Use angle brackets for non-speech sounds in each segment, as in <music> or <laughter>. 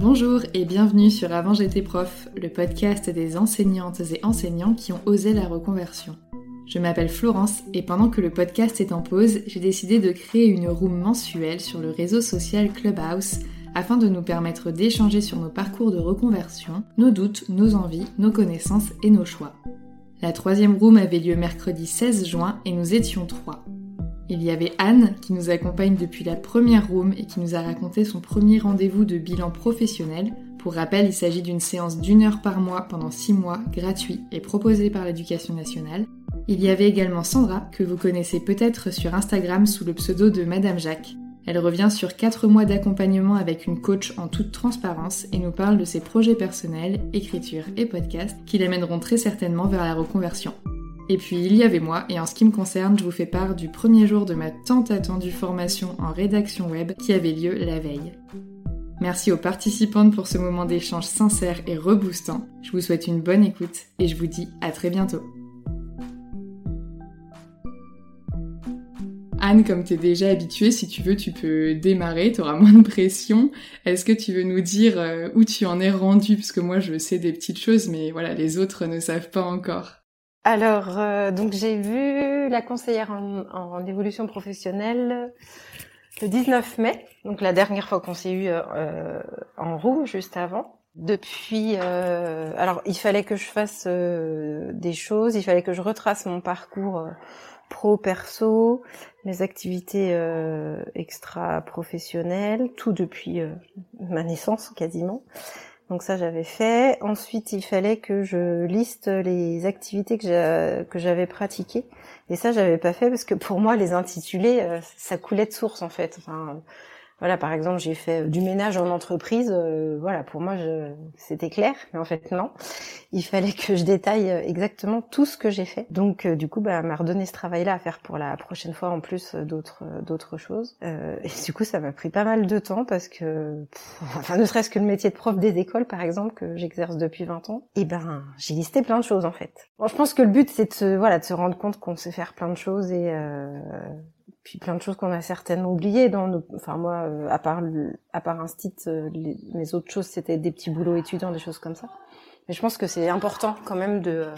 Bonjour et bienvenue sur Avant j'étais prof, le podcast des enseignantes et enseignants qui ont osé la reconversion. Je m'appelle Florence et pendant que le podcast est en pause, j'ai décidé de créer une room mensuelle sur le réseau social Clubhouse afin de nous permettre d'échanger sur nos parcours de reconversion, nos doutes, nos envies, nos connaissances et nos choix. La troisième room avait lieu mercredi 16 juin et nous étions trois. Il y avait Anne qui nous accompagne depuis la première room et qui nous a raconté son premier rendez-vous de bilan professionnel. Pour rappel, il s'agit d'une séance d'une heure par mois pendant six mois, gratuit et proposée par l'éducation nationale. Il y avait également Sandra, que vous connaissez peut-être sur Instagram sous le pseudo de Madame Jacques. Elle revient sur 4 mois d'accompagnement avec une coach en toute transparence et nous parle de ses projets personnels, écriture et podcast qui l'amèneront très certainement vers la reconversion. Et puis il y avait moi, et en ce qui me concerne, je vous fais part du premier jour de ma tant attendue formation en rédaction web qui avait lieu la veille. Merci aux participantes pour ce moment d'échange sincère et reboostant. Je vous souhaite une bonne écoute et je vous dis à très bientôt. Anne, comme tu es déjà habituée, si tu veux, tu peux démarrer, tu auras moins de pression. Est-ce que tu veux nous dire euh, où tu en es rendu? Parce que moi, je sais des petites choses, mais voilà, les autres ne savent pas encore. Alors, euh, donc j'ai vu la conseillère en, en, évolution professionnelle le 19 mai, donc la dernière fois qu'on s'est eu euh, en roue, juste avant. Depuis, euh, alors il fallait que je fasse des choses, il fallait que je retrace mon parcours pro-perso, mes activités extra-professionnelles, tout depuis ma naissance quasiment. Donc ça j'avais fait. Ensuite il fallait que je liste les activités que j'avais pratiquées. Et ça j'avais pas fait parce que pour moi les intitulés euh, ça coulait de source en fait. Voilà, par exemple, j'ai fait du ménage en entreprise. Euh, voilà, pour moi, c'était clair, mais en fait non. Il fallait que je détaille euh, exactement tout ce que j'ai fait. Donc, euh, du coup, bah, m'a redonné ce travail-là à faire pour la prochaine fois, en plus d'autres d'autres choses. et du coup, ça m'a pris pas mal de temps parce que, enfin, ne serait-ce que le métier de prof des écoles, par exemple, que j'exerce depuis 20 ans, et eh ben, j'ai listé plein de choses en fait. Bon, je pense que le but, c'est de voilà, de se rendre compte qu'on sait faire plein de choses et puis plein de choses qu'on a certainement oubliées dans nos... enfin moi euh, à part à part un site euh, mes autres choses c'était des petits boulots étudiants des choses comme ça. Mais je pense que c'est important quand même de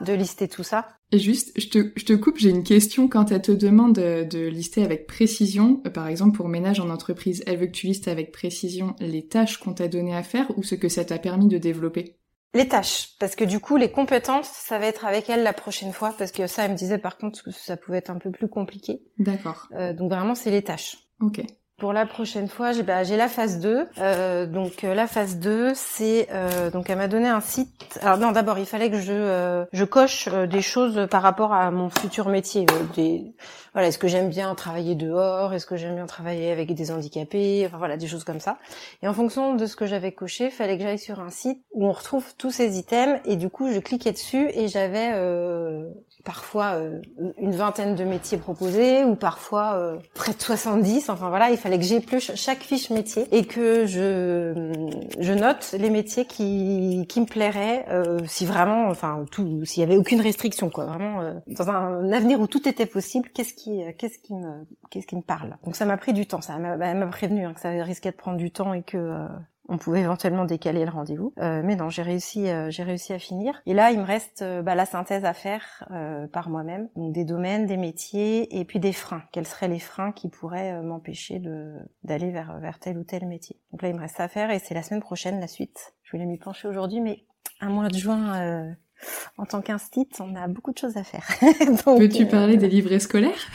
de lister tout ça. Et juste je te je te coupe j'ai une question. Quand elle te demande de, de lister avec précision euh, par exemple pour ménage en entreprise elle veut que tu listes avec précision les tâches qu'on t'a donné à faire ou ce que ça t'a permis de développer? Les tâches, parce que du coup, les compétences, ça va être avec elle la prochaine fois, parce que ça, elle me disait par contre que ça pouvait être un peu plus compliqué. D'accord. Euh, donc vraiment, c'est les tâches. Ok. Pour la prochaine fois, j'ai bah, la phase 2. Euh, donc euh, la phase 2, c'est euh, donc elle m'a donné un site. Alors non, d'abord, il fallait que je euh, je coche euh, des choses par rapport à mon futur métier. Euh, Des voilà, est-ce que j'aime bien travailler dehors? Est-ce que j'aime bien travailler avec des handicapés? Enfin voilà, des choses comme ça. Et en fonction de ce que j'avais coché, il fallait que j'aille sur un site où on retrouve tous ces items et du coup, je cliquais dessus et j'avais parfois euh, une vingtaine de métiers proposés ou parfois euh, près de 70. Enfin voilà, il fallait que j'épluche chaque fiche métier et que je je note les métiers qui qui me plairaient euh, si vraiment enfin tout s'il y avait aucune restriction quoi, vraiment euh, dans un avenir où tout était possible, qu'est-ce qui euh, qu'est-ce qui me qu'est-ce qui me parle? Donc ça m'a pris du temps, ça m'a elle m'a prévenu hein, que ça risquait de prendre du temps et que euh, on pouvait éventuellement décaler le rendez-vous, Euh, mais non, j'ai réussi, euh, j'ai réussi à finir. Et là, il me reste euh, bah, la synthèse à faire euh, par moi-même, donc des domaines, des métiers, et puis des freins. Quels seraient les freins qui pourraient euh, m'empêcher de d'aller vers vers tel ou tel métier? Donc là, il me reste ça à faire, et c'est la semaine prochaine la suite. Je voulais m'y pencher aujourd'hui, mais un mois de juin. euh, en tant qu'instit, on a beaucoup de choses à faire. <laughs> Peux-tu parler des livrets scolaires?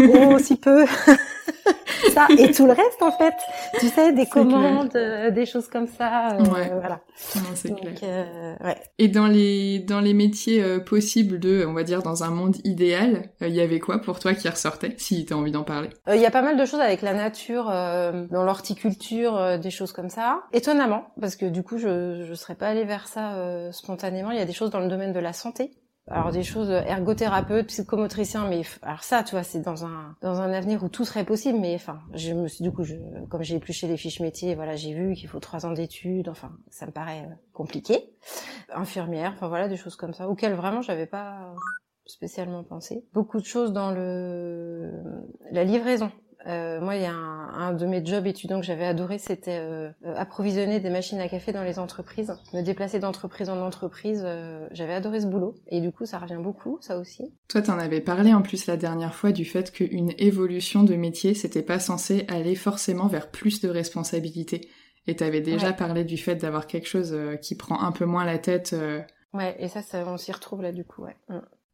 Oh, si peu. <laughs> ça et tout le reste en fait. Tu sais, des commandes, euh, des choses comme ça. euh, Ouais. Voilà. Non, c'est clair. Donc, euh, ouais. Et dans les dans les métiers euh, possibles de, on va dire, dans un monde idéal, il y avait quoi pour toi qui ressortait, si t'as envie d'en parler? Euh, Il y a pas mal de choses avec la nature, euh, dans l'horticulture, euh, des choses comme ça. Étonnamment, parce que du coup, je je serais pas allée vers ça euh, spontanément. Il y a des choses dans le domaine de la santé. Alors des choses ergothérapeute, psychomotricien, mais alors ça, tu vois, c'est dans un dans un avenir où tout serait possible. Mais enfin, je me suis du coup, je, comme j'ai épluché les fiches métiers, voilà, j'ai vu qu'il faut trois ans d'études. Enfin, ça me paraît euh, compliqué. Infirmière, enfin voilà, des choses comme ça, auxquelles vraiment j'avais pas spécialement pensé. Beaucoup de choses dans le la livraison. Euh, moi, il y a un, un de mes jobs étudiants que j'avais adoré, c'était euh, euh, approvisionner des machines à café dans les entreprises, me déplacer d'entreprise en entreprise. euh, j'avais adoré ce boulot et du coup, ça revient beaucoup, ça aussi. Toi, t'en avais parlé en plus la dernière fois du fait qu'une évolution de métier, c'était pas censé aller forcément vers plus de responsabilités. Et t'avais déjà Ouais. parlé du fait d'avoir quelque chose euh, qui prend un peu moins la tête. euh, Ouais, et ça, ça on s'y retrouve là du coup. Ouais.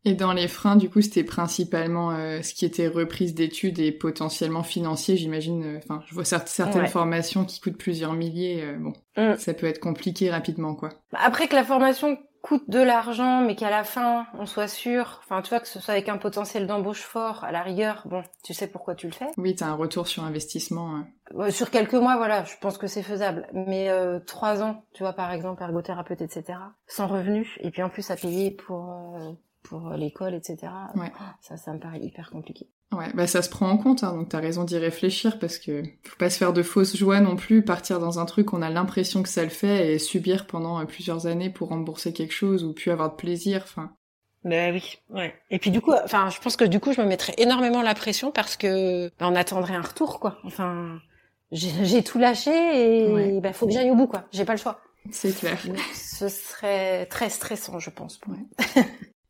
Et dans les freins, du coup, c'était principalement euh, ce qui était reprise d'études et potentiellement financier, j'imagine. euh, Enfin, je vois cer- certaines Ouais. formations qui coûtent plusieurs milliers. euh, bon, Mm. ça peut être compliqué rapidement, quoi. Bah, Après que la formation coûte de l'argent, mais qu'à la fin, on soit sûr, enfin, tu vois, que ce soit avec un potentiel d'embauche fort, à la rigueur, bon, tu sais pourquoi tu le fais. Oui, t'as un retour sur investissement. euh. Ouais, Sur quelques mois, voilà, je pense que c'est faisable. Mais euh, trois ans, tu vois, par exemple, ergothérapeute, etc., sans revenu, et puis en plus à payer pour euh, pour l'école, etc. Ouais. Ça, ça me paraît hyper compliqué. Ouais, bah ça se prend en compte, hein, donc t'as raison d'y réfléchir parce que faut pas se faire de fausses joies non plus, partir dans un truc on a l'impression que ça le fait et subir pendant euh, plusieurs années pour rembourser quelque chose ou puis avoir de plaisir. Enfin, Ben oui, ouais. Et puis du coup, enfin, je pense que du coup, je me mettrais énormément la pression parce que ben, on attendrait un retour, quoi. Enfin, j'ai tout lâché et Ouais. ben faut que j'aille au bout, quoi. J'ai pas le choix. c'est clair. Donc, ce serait très stressant, je pense. Pour moi. <laughs>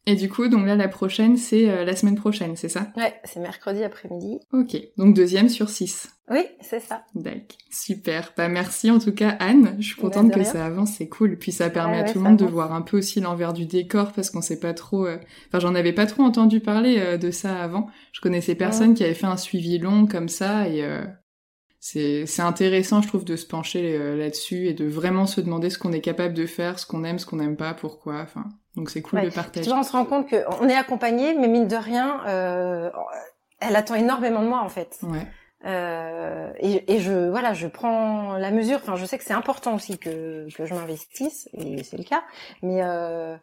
Et du coup, donc là la prochaine c'est euh, la semaine prochaine, c'est ça? Ouais, c'est mercredi après-midi. Ok, donc deuxième sur six. Oui, c'est ça. D'accord, super. Bah merci en tout cas Anne, je suis Bah, contente que rien. ça avance, c'est cool. Puis ça permet à ouais, tout le monde de voir un peu aussi l'envers du décor parce qu'on sait pas trop. euh, Enfin, j'en avais pas trop entendu parler euh, de ça avant. Je connaissais personne qui avait fait un suivi long comme ça et euh, c'est c'est intéressant, je trouve, de se pencher euh, là-dessus et de vraiment se demander ce qu'on est capable de faire, ce qu'on aime, ce qu'on n'aime pas, pourquoi. Enfin, donc c'est cool Ouais. de partager. vois, on se rend compte qu'on est accompagné, mais mine de rien, euh, elle attend énormément de moi, en fait. Ouais. Euh, et, et je voilà, je prends la mesure. Enfin, je sais que c'est important aussi que que je m'investisse et c'est le cas. Mais euh,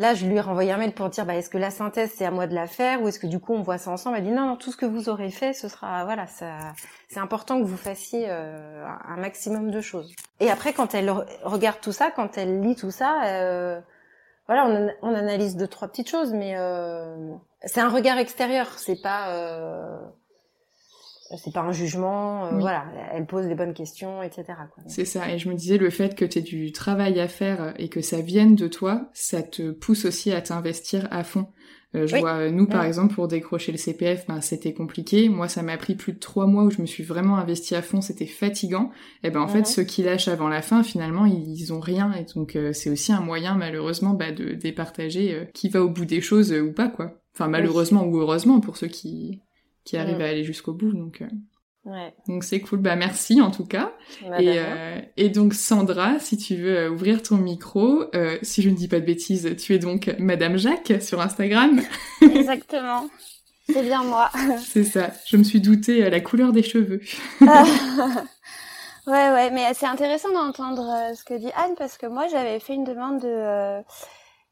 là, je lui ai renvoyé un mail pour dire bah est-ce que la synthèse c'est à moi de la faire ou est-ce que du coup on voit ça ensemble? Elle dit non, non, tout ce que vous aurez fait, ce sera voilà, ça c'est important que vous fassiez euh, un maximum de choses. Et après, quand elle re- regarde tout ça, quand elle lit tout ça. Euh, voilà, on, on analyse deux trois petites choses, mais euh, c'est un regard extérieur. C'est pas euh, c'est pas un jugement. euh, Oui. Voilà, elle pose les bonnes questions, etc. C'est ça, et je me disais le fait que tu aies du travail à faire et que ça vienne de toi, ça te pousse aussi à t'investir à fond. Euh, je vois, nous, par exemple, pour décrocher le CPF, ben, c'était compliqué. Moi, ça m'a pris plus de trois mois où je me suis vraiment investi à fond. C'était fatigant. Et ben, en fait, ceux qui lâchent avant la fin, finalement, ils, ont rien. Et donc, euh, c'est aussi un moyen, malheureusement, bah, de départager euh, qui va au bout des choses ou pas, quoi. Enfin, malheureusement ou heureusement pour ceux qui, qui arrivent à aller jusqu'au bout. Donc, Ouais. Donc c'est cool, bah merci en tout cas. Bah, et, euh, et donc Sandra, si tu veux euh, ouvrir ton micro, euh, si je ne dis pas de bêtises, tu es donc Madame Jacques sur Instagram. <laughs> Exactement, c'est bien moi. <laughs> c'est ça, je me suis doutée à la couleur des cheveux. <laughs> ouais ouais, mais c'est intéressant d'entendre euh, ce que dit Anne parce que moi j'avais fait une demande de, euh,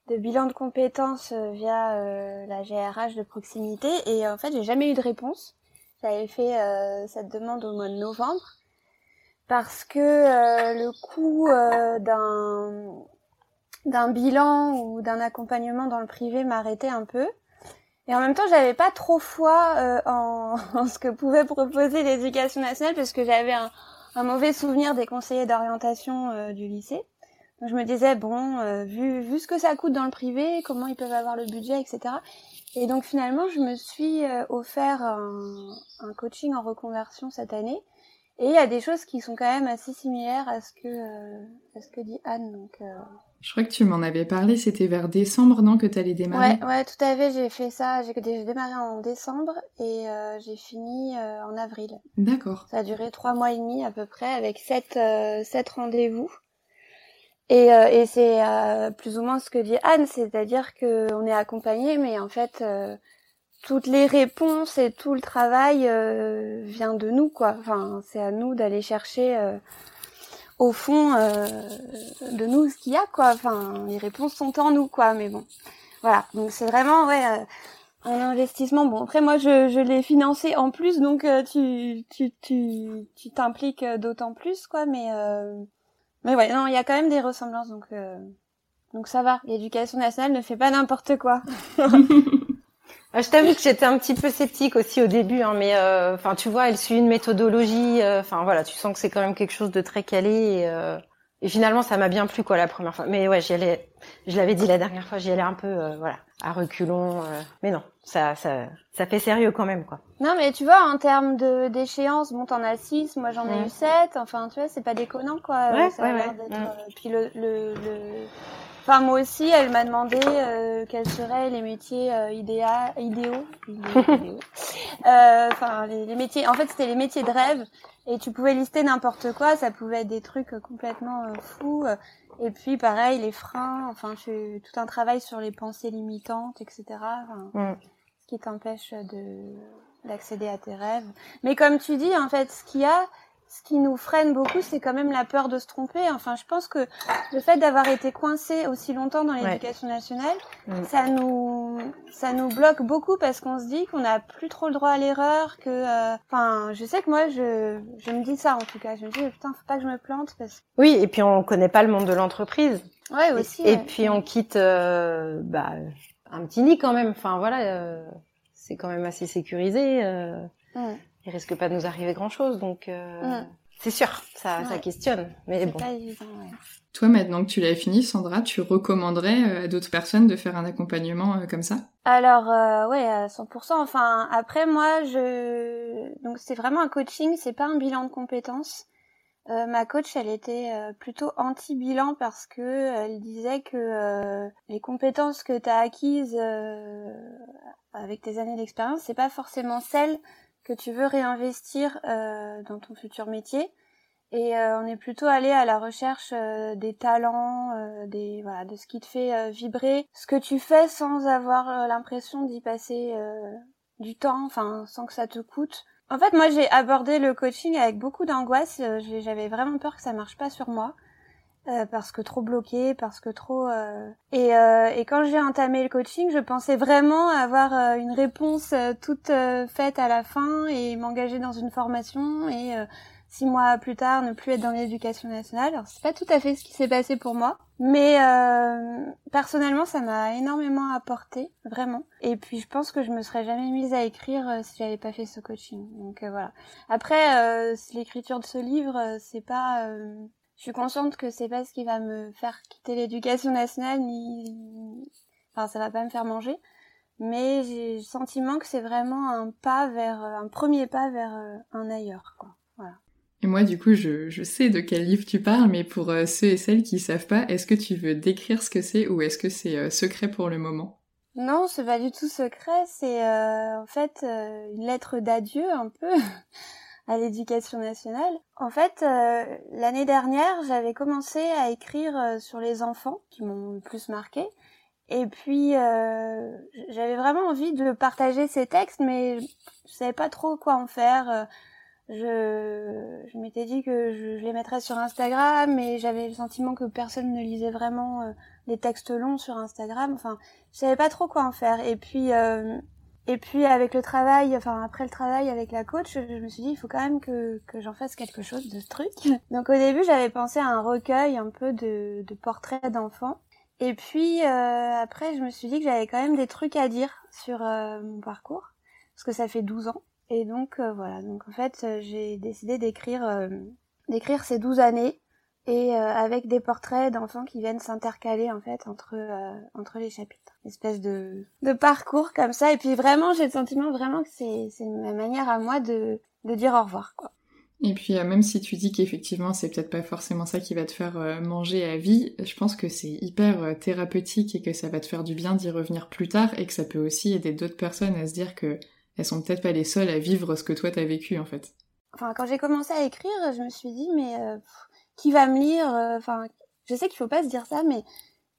de bilan de compétences via la GRH de proximité et en fait j'ai jamais eu de réponse. J'avais fait euh, cette demande au mois de novembre parce que euh, le coût euh, d'un d'un bilan ou d'un accompagnement dans le privé m'arrêtait un peu. Et en même temps, j'avais pas trop foi en, <laughs> en, ce que pouvait proposer l'éducation nationale parce que j'avais un, un, mauvais souvenir des conseillers d'orientation du lycée. Donc je me disais bon, vu vu ce que ça coûte dans le privé, comment ils peuvent avoir le budget, etc. Et donc finalement, je me suis euh, offert un, un, coaching en reconversion cette année. Et il y a des choses qui sont quand même assez similaires à ce que, euh, à ce que dit Anne. Donc, euh... Je crois que tu m'en avais parlé, c'était vers décembre, non, que tu allais démarrer? Ouais, ouais, tout à fait, j'ai fait ça. J'ai démarré en décembre et euh, j'ai fini en avril. D'accord. Ça a duré trois mois et demi à peu près avec sept, sept rendez-vous. Et, euh, et c'est euh, plus ou moins ce que dit Anne, c'est-à-dire qu'on est accompagné, mais en fait, euh, toutes les réponses et tout le travail vient de nous, quoi. Enfin, c'est à nous d'aller chercher au fond de nous ce qu'il y a, quoi. Enfin, les réponses sont en nous, quoi. Mais bon, voilà. Donc c'est vraiment, ouais. un investissement. Bon, après moi je, je l'ai financé en plus, donc tu tu tu tu t'impliques d'autant plus, quoi. Mais mais ouais, non, il y a quand même des ressemblances, donc euh... donc ça va. L'éducation nationale ne fait pas n'importe quoi. <laughs> Ah, je t'avoue que j'étais un petit peu sceptique aussi au début, hein, mais euh, enfin tu vois, elle suit une méthodologie. Euh, enfin voilà, tu sens que c'est quand même quelque chose de très calé. Et, et finalement, ça m'a bien plu quoi la première fois. Mais ouais, j'y allais. Je l'avais dit la dernière fois, j'y allais un peu, voilà, à reculons. mais non, ça, ça, ça fait sérieux quand même quoi. Non, mais tu vois, en termes de d'échéance, bon, t'en as six, moi j'en ai eu sept. Enfin, tu vois, c'est pas déconnant, quoi. Ouais, ça ouais, a ouais. l'air d'être, euh, Puis le, le, le... Enfin, moi aussi, elle m'a demandé euh, quels seraient les métiers euh, idéa... idéaux. idéaux. <laughs> Euh, Enfin, les, les, métiers. En fait, c'était les métiers de rêve. Et tu pouvais lister n'importe quoi. Ça pouvait être des trucs complètement euh, fous. Et puis, pareil, les freins. Enfin, je tout un travail sur les pensées limitantes, etc. Enfin, mm. Ce qui t'empêche de d'accéder à tes rêves. Mais comme tu dis, en fait, ce qu'il y a, ce qui nous freine beaucoup, c'est quand même la peur de se tromper. Enfin, je pense que le fait d'avoir été coincé aussi longtemps dans l'éducation ouais. nationale, mmh. ça nous, ça nous bloque beaucoup parce qu'on se dit qu'on n'a plus trop le droit à l'erreur, que, euh... enfin, je sais que moi, je, je me dis ça en tout cas. Je me dis, putain, faut pas que je me plante parce. Oui, et puis on connaît pas le monde de l'entreprise. Ouais, aussi. Et, ouais. et puis on quitte, euh, bah, un petit nid quand même. Enfin, voilà. Euh c'est quand même assez sécurisé. Euh, mmh. Il risque pas de nous arriver grand chose, donc euh, mmh. c'est sûr, ça, ouais. ça questionne. Mais bon. Pas évident, ouais. Toi, maintenant que tu l'as fini, Sandra, tu recommanderais à d'autres personnes de faire un accompagnement euh, comme ça? Alors, euh, ouais, à 100%. Enfin, après, moi, je donc c'est vraiment un coaching, c'est pas un bilan de compétences. Euh, ma coach, elle était euh, plutôt anti-bilan parce que elle disait que euh, les compétences que tu as acquises euh, avec tes années d'expérience, c'est pas forcément celles que tu veux réinvestir euh, dans ton futur métier. Et euh, on est plutôt allé à la recherche euh, des talents, des voilà, de ce qui te fait vibrer, ce que tu fais sans avoir l'impression d'y passer du temps, enfin sans que ça te coûte. En fait, moi j'ai abordé le coaching avec beaucoup d'angoisse. J'avais vraiment peur que ça marche pas sur moi. Euh, parce que trop bloqué, parce que trop euh... et, euh, et quand j'ai entamé le coaching, je pensais vraiment avoir euh, une réponse euh, toute faite à la fin et m'engager dans une formation et six mois plus tard ne plus être dans l'éducation nationale. Alors c'est pas tout à fait ce qui s'est passé pour moi, mais personnellement ça m'a énormément apporté vraiment. Et puis je pense que je me serais jamais mise à écrire si j'avais pas fait ce coaching. Donc voilà. Après l'écriture de ce livre c'est pas je suis consciente que c'est pas ce qui va me faire quitter l'éducation nationale ni enfin ça va pas me faire manger mais j'ai le sentiment que c'est vraiment un pas vers, un premier pas vers un ailleurs, quoi. Voilà. Et moi, du coup, je, je, sais de quel livre tu parles, mais pour ceux et celles qui savent pas, est-ce que tu veux décrire ce que c'est ou est-ce que c'est secret pour le moment? Non, c'est pas du tout secret. C'est en fait une lettre d'adieu un peu <laughs> à l'éducation nationale. En fait, euh, l'année dernière, j'avais commencé à écrire euh, sur les enfants qui m'ont le plus marqué. Et puis, euh, j'avais vraiment envie de partager ces textes, mais je savais pas trop quoi en faire. Je, je m'étais dit que je, les mettrais sur Instagram, mais j'avais le sentiment que personne ne lisait vraiment les textes longs sur Instagram. Enfin, je savais pas trop quoi en faire. Et puis, et puis avec le travail, enfin après le travail avec la coach, je me suis dit il faut quand même que, j'en fasse quelque chose de ce truc. <laughs> Donc au début j'avais pensé à un recueil un peu de, de portraits d'enfants. Et puis euh, après je me suis dit que j'avais quand même des trucs à dire sur euh, mon parcours parce que ça fait 12 ans. Et donc euh, voilà, donc en fait j'ai décidé d'écrire d'écrire ces 12 années et avec des portraits d'enfants qui viennent s'intercaler en fait entre entre les chapitres espèce de, de parcours comme ça. Et puis vraiment, j'ai le sentiment vraiment que c'est, c'est ma manière à moi de, de dire au revoir, quoi. Et puis euh, même si tu dis qu'effectivement c'est peut-être pas forcément ça qui va te faire euh, manger à vie, je pense que c'est hyper euh, thérapeutique et que ça va te faire du bien d'y revenir plus tard et que ça peut aussi aider d'autres personnes à se dire que elles sont peut-être pas les seules à vivre ce que toi t'as vécu en fait. Enfin quand j'ai commencé à écrire, je me suis dit mais qui va me lire Enfin je sais qu'il faut pas se dire ça, mais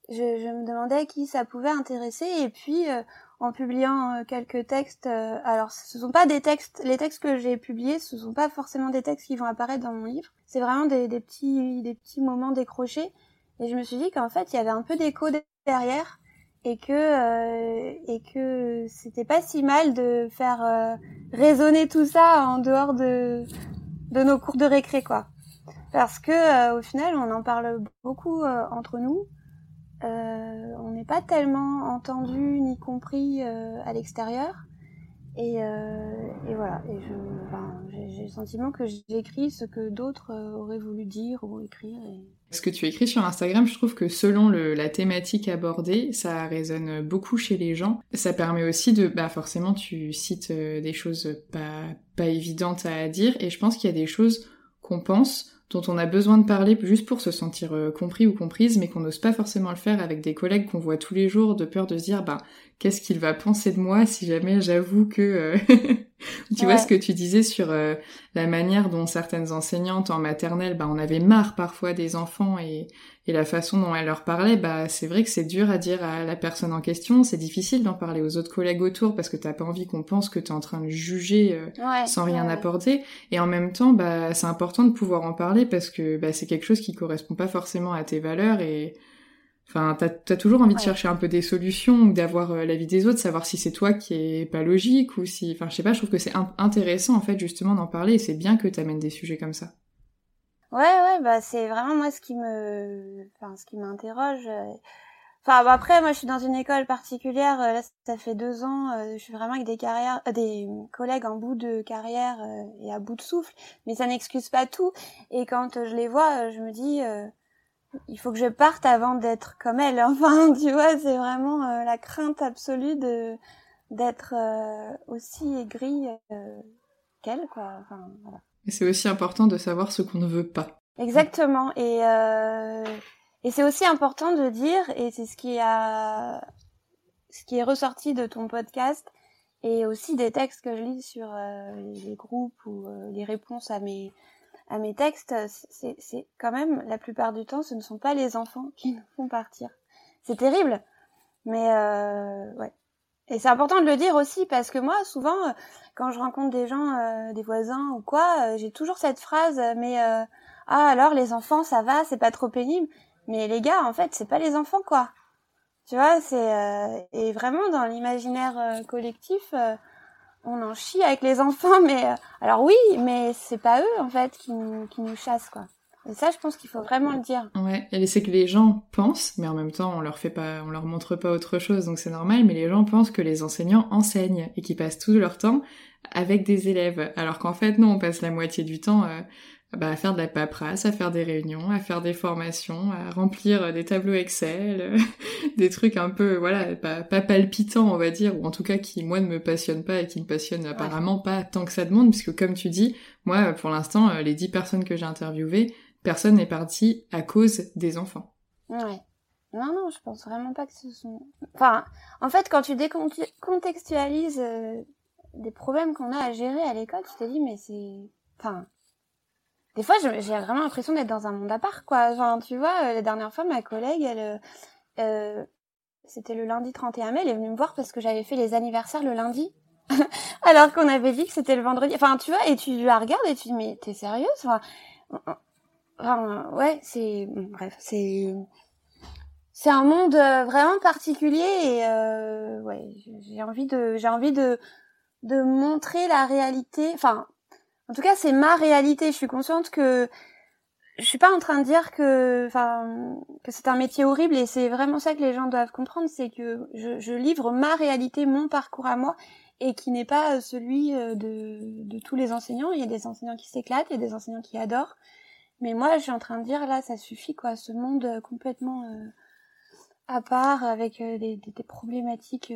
je, je, me demandais qui ça pouvait intéresser. Et puis euh, en publiant euh, quelques textes euh, alors ce sont pas des textes les textes que j'ai publiés ce sont pas forcément des textes qui vont apparaître dans mon livre. C'est vraiment des, des, petits des petits moments décrochés. Et je me suis dit qu'en fait il y avait un peu d'écho derrière et que et que c'était pas si mal de faire résonner tout ça en dehors de de nos cours de récré quoi parce que au final on en parle beaucoup entre nous euh, on n'est pas tellement entendu ni compris euh, à l'extérieur. Et, euh, voilà, et j'ai le sentiment que j'écris ce que d'autres auraient voulu dire ou écrire. Ce que tu écris sur Instagram, je trouve que selon la thématique abordée, ça résonne beaucoup chez les gens. Ça permet aussi de, bah forcément, tu cites des choses pas évidentes à dire, et je pense qu'il y a des choses qu'on pense dont on a besoin de parler juste pour se sentir euh, compris ou comprise, mais qu'on n'ose pas forcément le faire avec des collègues qu'on voit tous les jours, de peur de se dire, bah, qu'est-ce qu'il va penser de moi si jamais j'avoue que... Euh, <laughs> tu vois ce que tu disais sur euh, la manière dont certaines enseignantes en maternelle, bah, on avait marre parfois des enfants et, et la façon dont elles leur parlaient, bah, c'est vrai que c'est dur à dire à la personne en question, c'est difficile d'en parler aux autres collègues autour parce que t'as pas envie qu'on pense que t'es en train de juger sans rien apporter. Et en même temps, bah, c'est important de pouvoir en parler parce que bah, c'est quelque chose qui correspond pas forcément à tes valeurs et Enfin, t'as as toujours envie de chercher un peu des solutions ou d'avoir euh, l'avis des autres, savoir si c'est toi qui est pas logique ou si, enfin, je sais pas. Je trouve que c'est intéressant en fait justement d'en parler et c'est bien que t'amènes des sujets comme ça. Ouais, ouais, bah c'est vraiment moi ce qui me, enfin, ce qui m'interroge. Euh. Enfin, bah, après, moi, je suis dans une école particulière. Euh, là, ça fait deux ans. je suis vraiment avec des carrières, des collègues en bout de carrière et à bout de souffle. Mais ça n'excuse pas tout. Et quand je les vois, je me dis il faut que je parte avant d'être comme elle. <laughs> Enfin, tu vois, c'est vraiment euh, la crainte absolue de d'être euh, aussi aigrie euh, qu'elle, quoi. Enfin, voilà. Et c'est aussi important de savoir ce qu'on ne veut pas. Exactement. Et et c'est aussi important de dire, et c'est ce qui a ce qui est ressorti de ton podcast et aussi des textes que je lis sur les groupes ou les réponses à mes à mes textes, c'est quand même la plupart du temps, ce ne sont pas les enfants qui nous font partir. C'est terrible, mais euh, ouais. Et c'est important de le dire aussi parce que moi, souvent, quand je rencontre des gens, euh, des voisins ou quoi, euh, j'ai toujours cette phrase, mais euh, ah alors les enfants, ça va, c'est pas trop pénible. Mais les gars, en fait, c'est pas les enfants quoi. Tu vois, c'est et vraiment dans l'imaginaire collectif on en chie avec les enfants, <laughs> mais euh, alors oui, mais c'est pas eux en fait qui nous, qui nous chassent quoi. Et ça, je pense qu'il faut vraiment le dire. Ouais, et c'est que les gens pensent, mais en même temps, on leur fait pas, on leur montre pas autre chose, donc c'est normal. Mais les gens pensent que les enseignants enseignent et qu'ils passent tout leur temps avec des élèves, alors qu'en fait non, on passe la moitié du temps euh, bah, à faire de la paperasse, à faire des réunions, à faire des formations, à remplir des tableaux Excel, <laughs> des trucs un peu, voilà, pas, pas, palpitants, on va dire, ou en tout cas qui, moi, ne me passionnent pas et qui ne passionnent apparemment pas tant que ça demande, puisque comme tu dis, moi, pour l'instant, euh, les dix personnes que j'ai interviewées, personne n'est parti à cause des enfants. Ouais. Non, non, je pense vraiment pas que ce sont... Enfin, en fait, quand tu décontextualises euh, des problèmes qu'on a à gérer à l'école, tu te dis, mais c'est... Enfin, des fois, j'ai vraiment l'impression d'être dans un monde à part, quoi. Enfin, tu vois, euh, la dernière fois, ma collègue, elle, euh, euh, c'était le lundi 31 mai, elle est venue me voir parce que j'avais fait les anniversaires le lundi. <laughs> Alors qu'on avait dit que c'était le vendredi. Enfin, tu vois, et tu la regardes et tu dis, mais t'es sérieuse enfin, enfin, ouais, c'est... Bref, c'est... C'est un monde vraiment particulier et euh, ouais, j'ai envie de j'ai envie de de montrer la réalité. Enfin, en tout cas, c'est ma réalité. Je suis consciente que je suis pas en train de dire que, enfin, que c'est un métier horrible et c'est vraiment ça que les gens doivent comprendre, c'est que je, livre ma réalité, mon parcours à moi et qui n'est pas celui euh, de, tous les enseignants. Il y a des enseignants qui s'éclatent, il y a des enseignants qui adorent. Mais moi, je suis en train de dire là, ça suffit quoi, ce monde complètement euh, à part avec euh, des, problématiques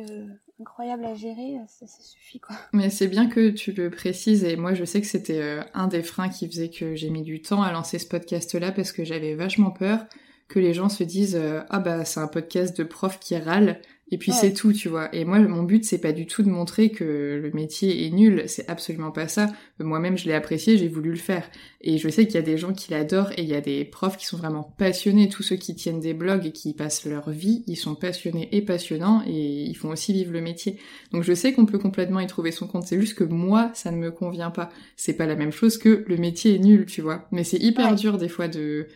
incroyable à gérer, ça, ça, suffit quoi. Mais c'est bien que tu le précises et moi je sais que c'était euh, un des freins qui faisait que j'ai mis du temps à lancer ce podcast là parce que j'avais vachement peur que les gens se disent euh, ah bah c'est un podcast de prof qui râle et puis c'est tout, tu vois. Et moi, mon but, c'est pas du tout de montrer que le métier est nul, c'est absolument pas ça. Moi-même, je l'ai apprécié, j'ai voulu le faire. Et je sais qu'il y a des gens qui l'adorent et il y a des profs qui sont vraiment passionnés. Tous ceux qui tiennent des blogs et qui passent leur vie, ils sont passionnés et passionnants et ils font aussi vivre le métier. Donc je sais qu'on peut complètement y trouver son compte. C'est juste que moi, ça ne me convient pas. C'est pas la même chose que le métier est nul, tu vois. Mais c'est hyper dur des fois de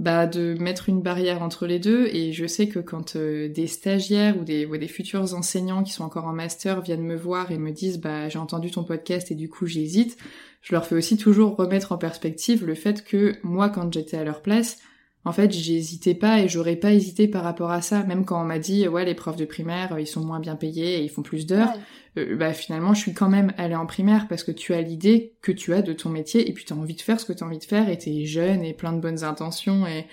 bah, de mettre une barrière entre les deux. Et je sais que quand euh, des stagiaires ou des, ou des futurs enseignants qui sont encore en master viennent me voir et me disent bah j'ai entendu ton podcast et du coup j'hésite, je leur fais aussi toujours remettre en perspective le fait que moi quand j'étais à leur place, en fait, j'hésitais pas et j'aurais pas hésité par rapport à ça. Même quand on m'a dit, ouais, les profs de primaire, ils sont moins bien payés et ils font plus d'heures. Euh, bah, finalement, je suis quand même allée en primaire parce que tu as l'idée que tu as de ton métier et puis tu as envie de faire ce que tu as envie de faire et t'es jeune et plein de bonnes intentions et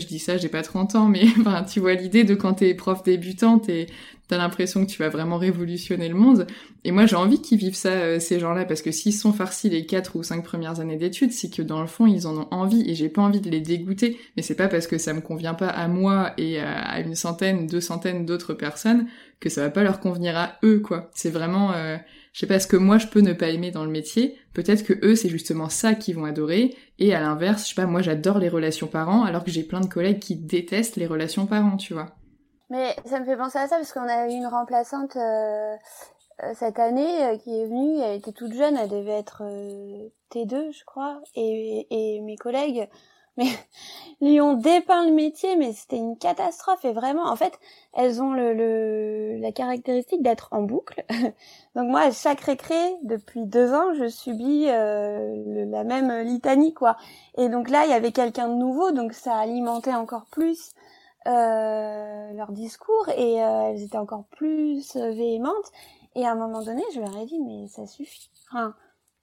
je dis ça, j'ai pas 30 ans, mais <laughs> tu vois l'idée de quand t'es prof débutante et t'as l'impression que tu vas vraiment révolutionner le monde. Et moi, j'ai envie qu'ils vivent ça, euh, ces gens-là, parce que s'ils sont farcis les quatre ou cinq premières années d'études, c'est que dans le fond, ils en ont envie et j'ai pas envie de les dégoûter. Mais c'est pas parce que ça me convient pas à moi et à une centaine, deux centaines d'autres personnes que ça va pas leur convenir à eux, quoi. C'est vraiment, euh, je sais pas ce que moi je peux ne pas aimer dans le métier. Peut-être que eux, c'est justement ça qu'ils vont adorer. Et à l'inverse, je sais pas, moi j'adore les relations parents, alors que j'ai plein de collègues qui détestent les relations parents, tu vois. Mais ça me fait penser à ça parce qu'on a eu une remplaçante euh, euh, cette année euh, qui est venue, elle était toute jeune, elle devait être T2 je crois, et, et mes collègues mais <laughs> lui ont dépeint le métier, mais c'était une catastrophe. Et vraiment, en fait, elles ont le, la caractéristique d'être en boucle. <laughs> donc moi, à chaque récré, depuis deux ans, je subis euh, la même litanie, quoi. Et donc là, il y avait quelqu'un de nouveau, donc ça alimentait encore plus euh, leur discours et euh, elles étaient encore plus véhémentes. Et à un moment donné, je leur ai dit, mais ça suffit. Enfin,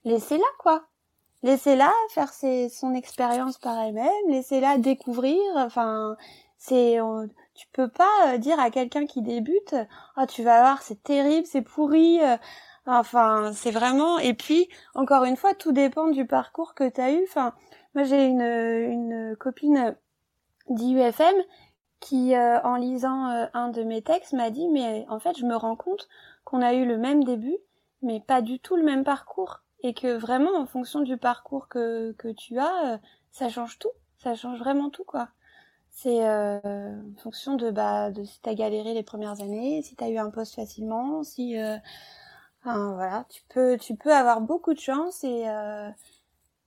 laissez-la, quoi laissez-la faire son expérience par elle-même, laissez-la découvrir. Enfin, c'est, tu peux pas euh, dire à quelqu'un qui débute, ah tu vas voir, c'est terrible, c'est pourri. Euh. Enfin, c'est vraiment. Et puis, encore une fois, tout dépend du parcours que tu as eu. Enfin, moi j'ai une, une copine d'IUFM qui, euh, en lisant un de mes textes, m'a dit mais en fait, je me rends compte qu'on a eu le même début, mais pas du tout le même parcours et que vraiment en fonction du parcours que, que tu as, euh, ça change tout, ça change vraiment tout quoi. C'est euh, en fonction de bah de si t'as galéré les premières années, si t'as eu un poste facilement, si euh, voilà, tu peux tu peux avoir beaucoup de chance et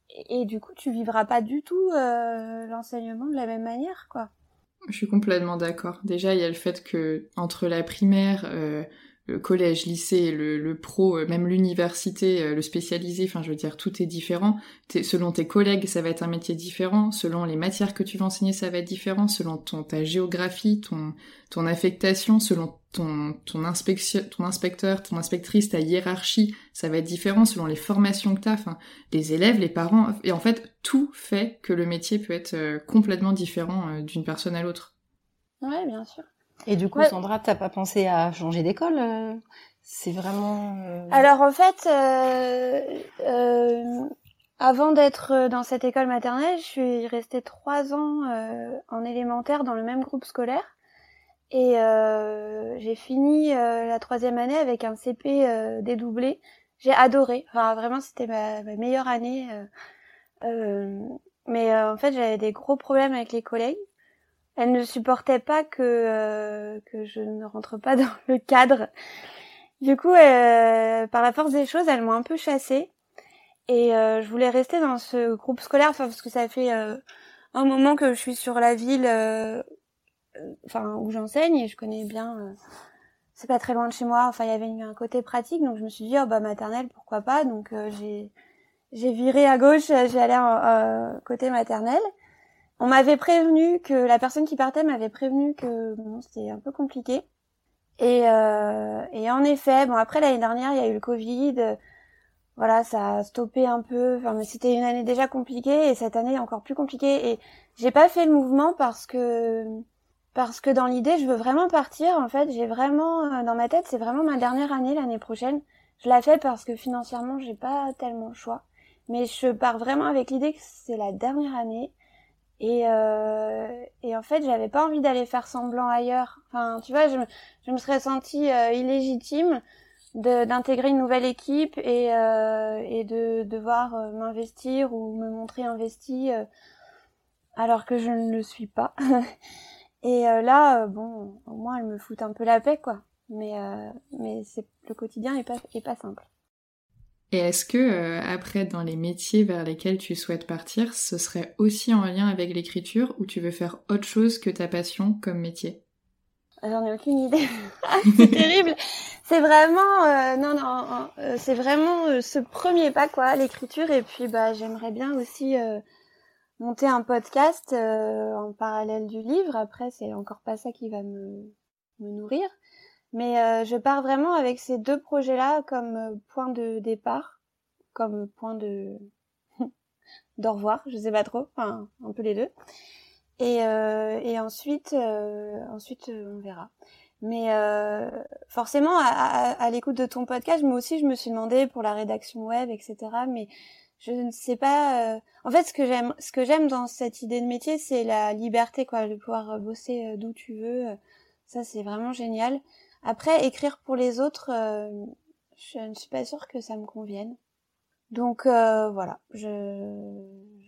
et, et, du coup tu vivras pas du tout l'enseignement de la même manière quoi. Je suis complètement d'accord. Déjà il y a le fait que entre la primaire le collège, lycée, le, le pro, euh, même l'université, euh, le spécialisé, enfin je veux dire, tout est différent. selon tes collègues, ça va être un métier différent. Selon les matières que tu vas enseigner, ça va être différent. Selon ton, ta géographie, ton, ton affectation, selon ton, ton, inspection, ton inspecteur, ton inspectrice, ta hiérarchie, ça va être différent selon les formations que tu as, enfin, les élèves, les parents. Et en fait, tout fait que le métier peut être euh, complètement différent d'une personne à l'autre. Ouais, bien sûr. Et du coup, Sandra, t'as pas pensé à changer d'école euh, C'est vraiment. Euh, Alors en fait, euh, avant d'être dans cette école maternelle, je suis restée trois ans en élémentaire dans le même groupe scolaire. Et j'ai fini la troisième année avec un CP dédoublé. J'ai adoré. Enfin, vraiment, c'était ma, ma, meilleure année. mais en fait, j'avais des gros problèmes avec les collègues elle ne supportait pas que euh, que je ne rentre pas dans le cadre. Du coup, euh, par la force des choses, elles m'ont un peu chassée. Et euh, je voulais rester dans ce groupe scolaire, parce que ça fait un moment que je suis sur la ville, enfin où j'enseigne et je connais bien. c'est pas très loin de chez moi. Enfin, il y avait un côté pratique, donc je me suis dit oh bah maternelle, pourquoi pas? Donc j'ai j'ai viré à gauche, <laughs> j'ai allé côté maternelle. On m'avait prévenu que la personne qui partait m'avait prévenu que c'était un peu compliqué. Et, euh, et en effet, bon après l'année dernière il y a eu le Covid, voilà ça a stoppé un peu. Enfin mais c'était une année déjà compliquée et cette année encore plus compliquée. Et j'ai pas fait le mouvement parce que parce que dans l'idée je veux vraiment partir. En fait j'ai vraiment euh, dans ma tête c'est vraiment ma dernière année l'année prochaine. Je la fais parce que financièrement j'ai pas tellement le choix. Mais je pars vraiment avec l'idée que c'est la dernière année et, euh, et en fait, j'avais pas envie d'aller faire semblant ailleurs. Enfin, tu vois, je, je me serais sentie euh, illégitime d'intégrer une nouvelle équipe et, euh, et de devoir euh, m'investir ou me montrer investie euh, alors que je ne le suis pas. <laughs> et là, bon, au moins, elle me fout un peu la paix, quoi. Mais, mais le quotidien est pas, est pas simple. Et est-ce que euh, après dans les métiers vers lesquels tu souhaites partir, ce serait aussi en lien avec l'écriture ou tu veux faire autre chose que ta passion comme métier? J'en ai aucune idée. <laughs> c'est terrible. C'est vraiment euh, non non, euh, c'est vraiment ce premier pas quoi, l'écriture et puis bah j'aimerais bien aussi monter un podcast en parallèle du livre. Après c'est encore pas ça qui va me me nourrir. Mais euh, je pars vraiment avec ces deux projets-là comme euh, point de départ, comme point de <laughs> d'au revoir, je sais pas trop, enfin un peu les deux. Et, euh, et ensuite, ensuite on verra. Mais forcément, à, à, l'écoute de ton podcast, moi aussi, je me suis demandé pour la rédaction web, etc. Mais je ne sais pas. En fait, ce que j'aime, ce que j'aime dans cette idée de métier, c'est la liberté, quoi, de pouvoir bosser d'où tu veux. Ça, c'est vraiment génial. Après, écrire pour les autres, euh, je ne suis pas sûre que ça me convienne. Donc euh, voilà, je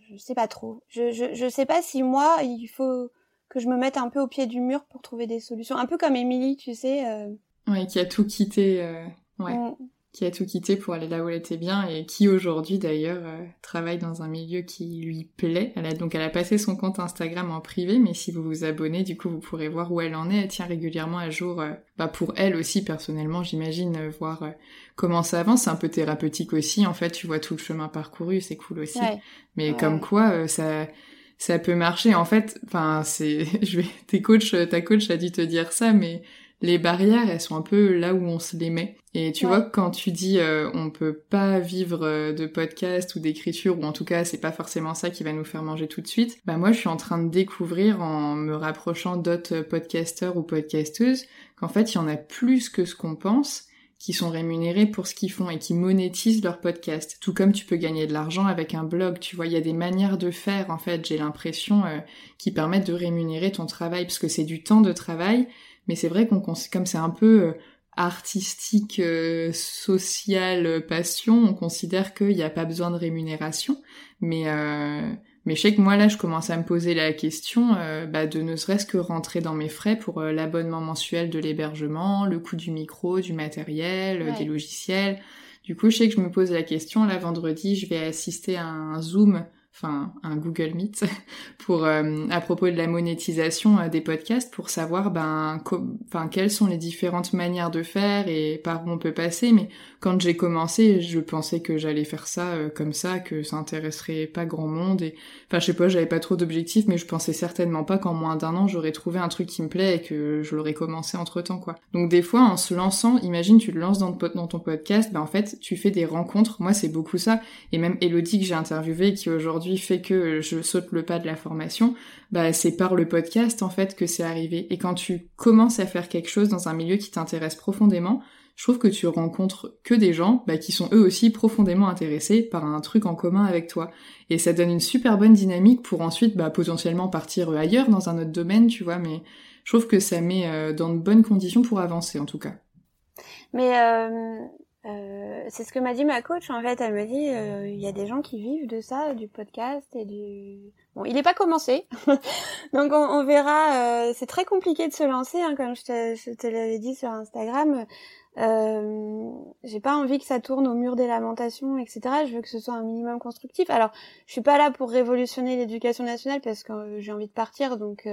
je sais pas trop. Je, je je sais pas si moi il faut que je me mette un peu au pied du mur pour trouver des solutions, un peu comme Émilie, tu sais. Euh... Ouais, qui a tout quitté. Euh... Ouais. Mm qui a tout quitté pour aller là où elle était bien et qui aujourd'hui d'ailleurs euh, travaille dans un milieu qui lui plaît. Elle a donc elle a passé son compte Instagram en privé, mais si vous vous abonnez, du coup vous pourrez voir où elle en est. Elle tient régulièrement à jour, euh, bah pour elle aussi personnellement, j'imagine euh, voir comment ça avance. C'est un peu thérapeutique aussi. En fait, tu vois tout le chemin parcouru, c'est cool aussi. Mais comme quoi ça ça peut marcher. En fait, enfin c'est, <laughs> je vais, tes coachs, ta coach a dû te dire ça, mais les barrières, elles sont un peu là où on se les met. Et tu vois, quand tu dis euh, on peut pas vivre euh, de podcast ou d'écriture, ou en tout cas c'est pas forcément ça qui va nous faire manger tout de suite, bah moi je suis en train de découvrir en me rapprochant d'autres podcasteurs ou podcasteuses qu'en fait il y en a plus que ce qu'on pense qui sont rémunérés pour ce qu'ils font et qui monétisent leur podcast. Tout comme tu peux gagner de l'argent avec un blog, tu vois, il y a des manières de faire en fait, j'ai l'impression, euh, qui permettent de rémunérer ton travail, parce que c'est du temps de travail, mais c'est vrai qu'on comme c'est un peu euh, artistique, euh, social, euh, passion, on considère qu'il n'y a pas besoin de rémunération. Mais mais je sais que moi là, je commence à me poser la question bah, de ne serait-ce que rentrer dans mes frais pour l'abonnement mensuel de l'hébergement, le coût du micro, du matériel, des logiciels. Du coup, je sais que je me pose la question. Là, vendredi, je vais assister à un Zoom enfin un Google Meet <laughs> pour euh, à propos de la monétisation euh, des podcasts pour savoir ben enfin quelles sont les différentes manières de faire et par où on peut passer. Mais quand j'ai commencé je pensais que j'allais faire ça euh, comme ça que ça intéresserait pas grand monde et enfin je sais pas j'avais pas trop d'objectifs mais je pensais certainement pas qu'en moins d'un an j'aurais trouvé un truc qui me plaît et que je l'aurais commencé entre temps quoi. Donc des fois en se lançant imagine tu le lances dans, dans ton podcast ben en fait tu fais des rencontres. Moi c'est beaucoup ça. Et même Elodie que j'ai interviewée qui aujourd'hui fait que je saute le pas de la formation, bah c'est par le podcast en fait que c'est arrivé. Et quand tu commences à faire quelque chose dans un milieu qui t'intéresse profondément, je trouve que tu rencontres que des gens bah, qui sont eux aussi profondément intéressés par un truc en commun avec toi. Et ça donne une super bonne dynamique pour ensuite bah, potentiellement partir ailleurs dans un autre domaine, tu vois. Mais je trouve que ça met euh, dans de bonnes conditions pour avancer en tout cas. Mais euh, euh, c'est ce que m'a dit ma coach. En fait, elle me dit euh, il y a des gens qui vivent de ça, du podcast et du. Bon, il n'est pas commencé, <laughs> donc on, verra. Euh, c'est très compliqué de se lancer, hein, comme je te l'avais dit sur Instagram. Euh, j'ai pas envie que ça tourne au mur des lamentations, etc. Je veux que ce soit un minimum constructif. Alors, je suis pas là pour révolutionner l'éducation nationale parce que j'ai envie de partir, donc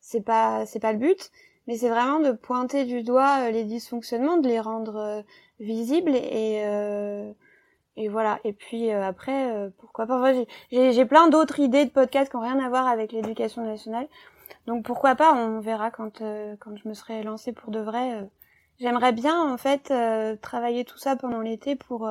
c'est pas c'est pas le but. Mais c'est vraiment de pointer du doigt les dysfonctionnements, de les rendre visible et euh, et voilà. Et puis euh, après euh, pourquoi pas. J'ai j'ai plein d'autres idées de podcasts qui ont rien à voir avec l'éducation nationale. Donc pourquoi pas on verra quand quand je me serai lancée pour de vrai j'aimerais bien en fait travailler tout ça pendant l'été pour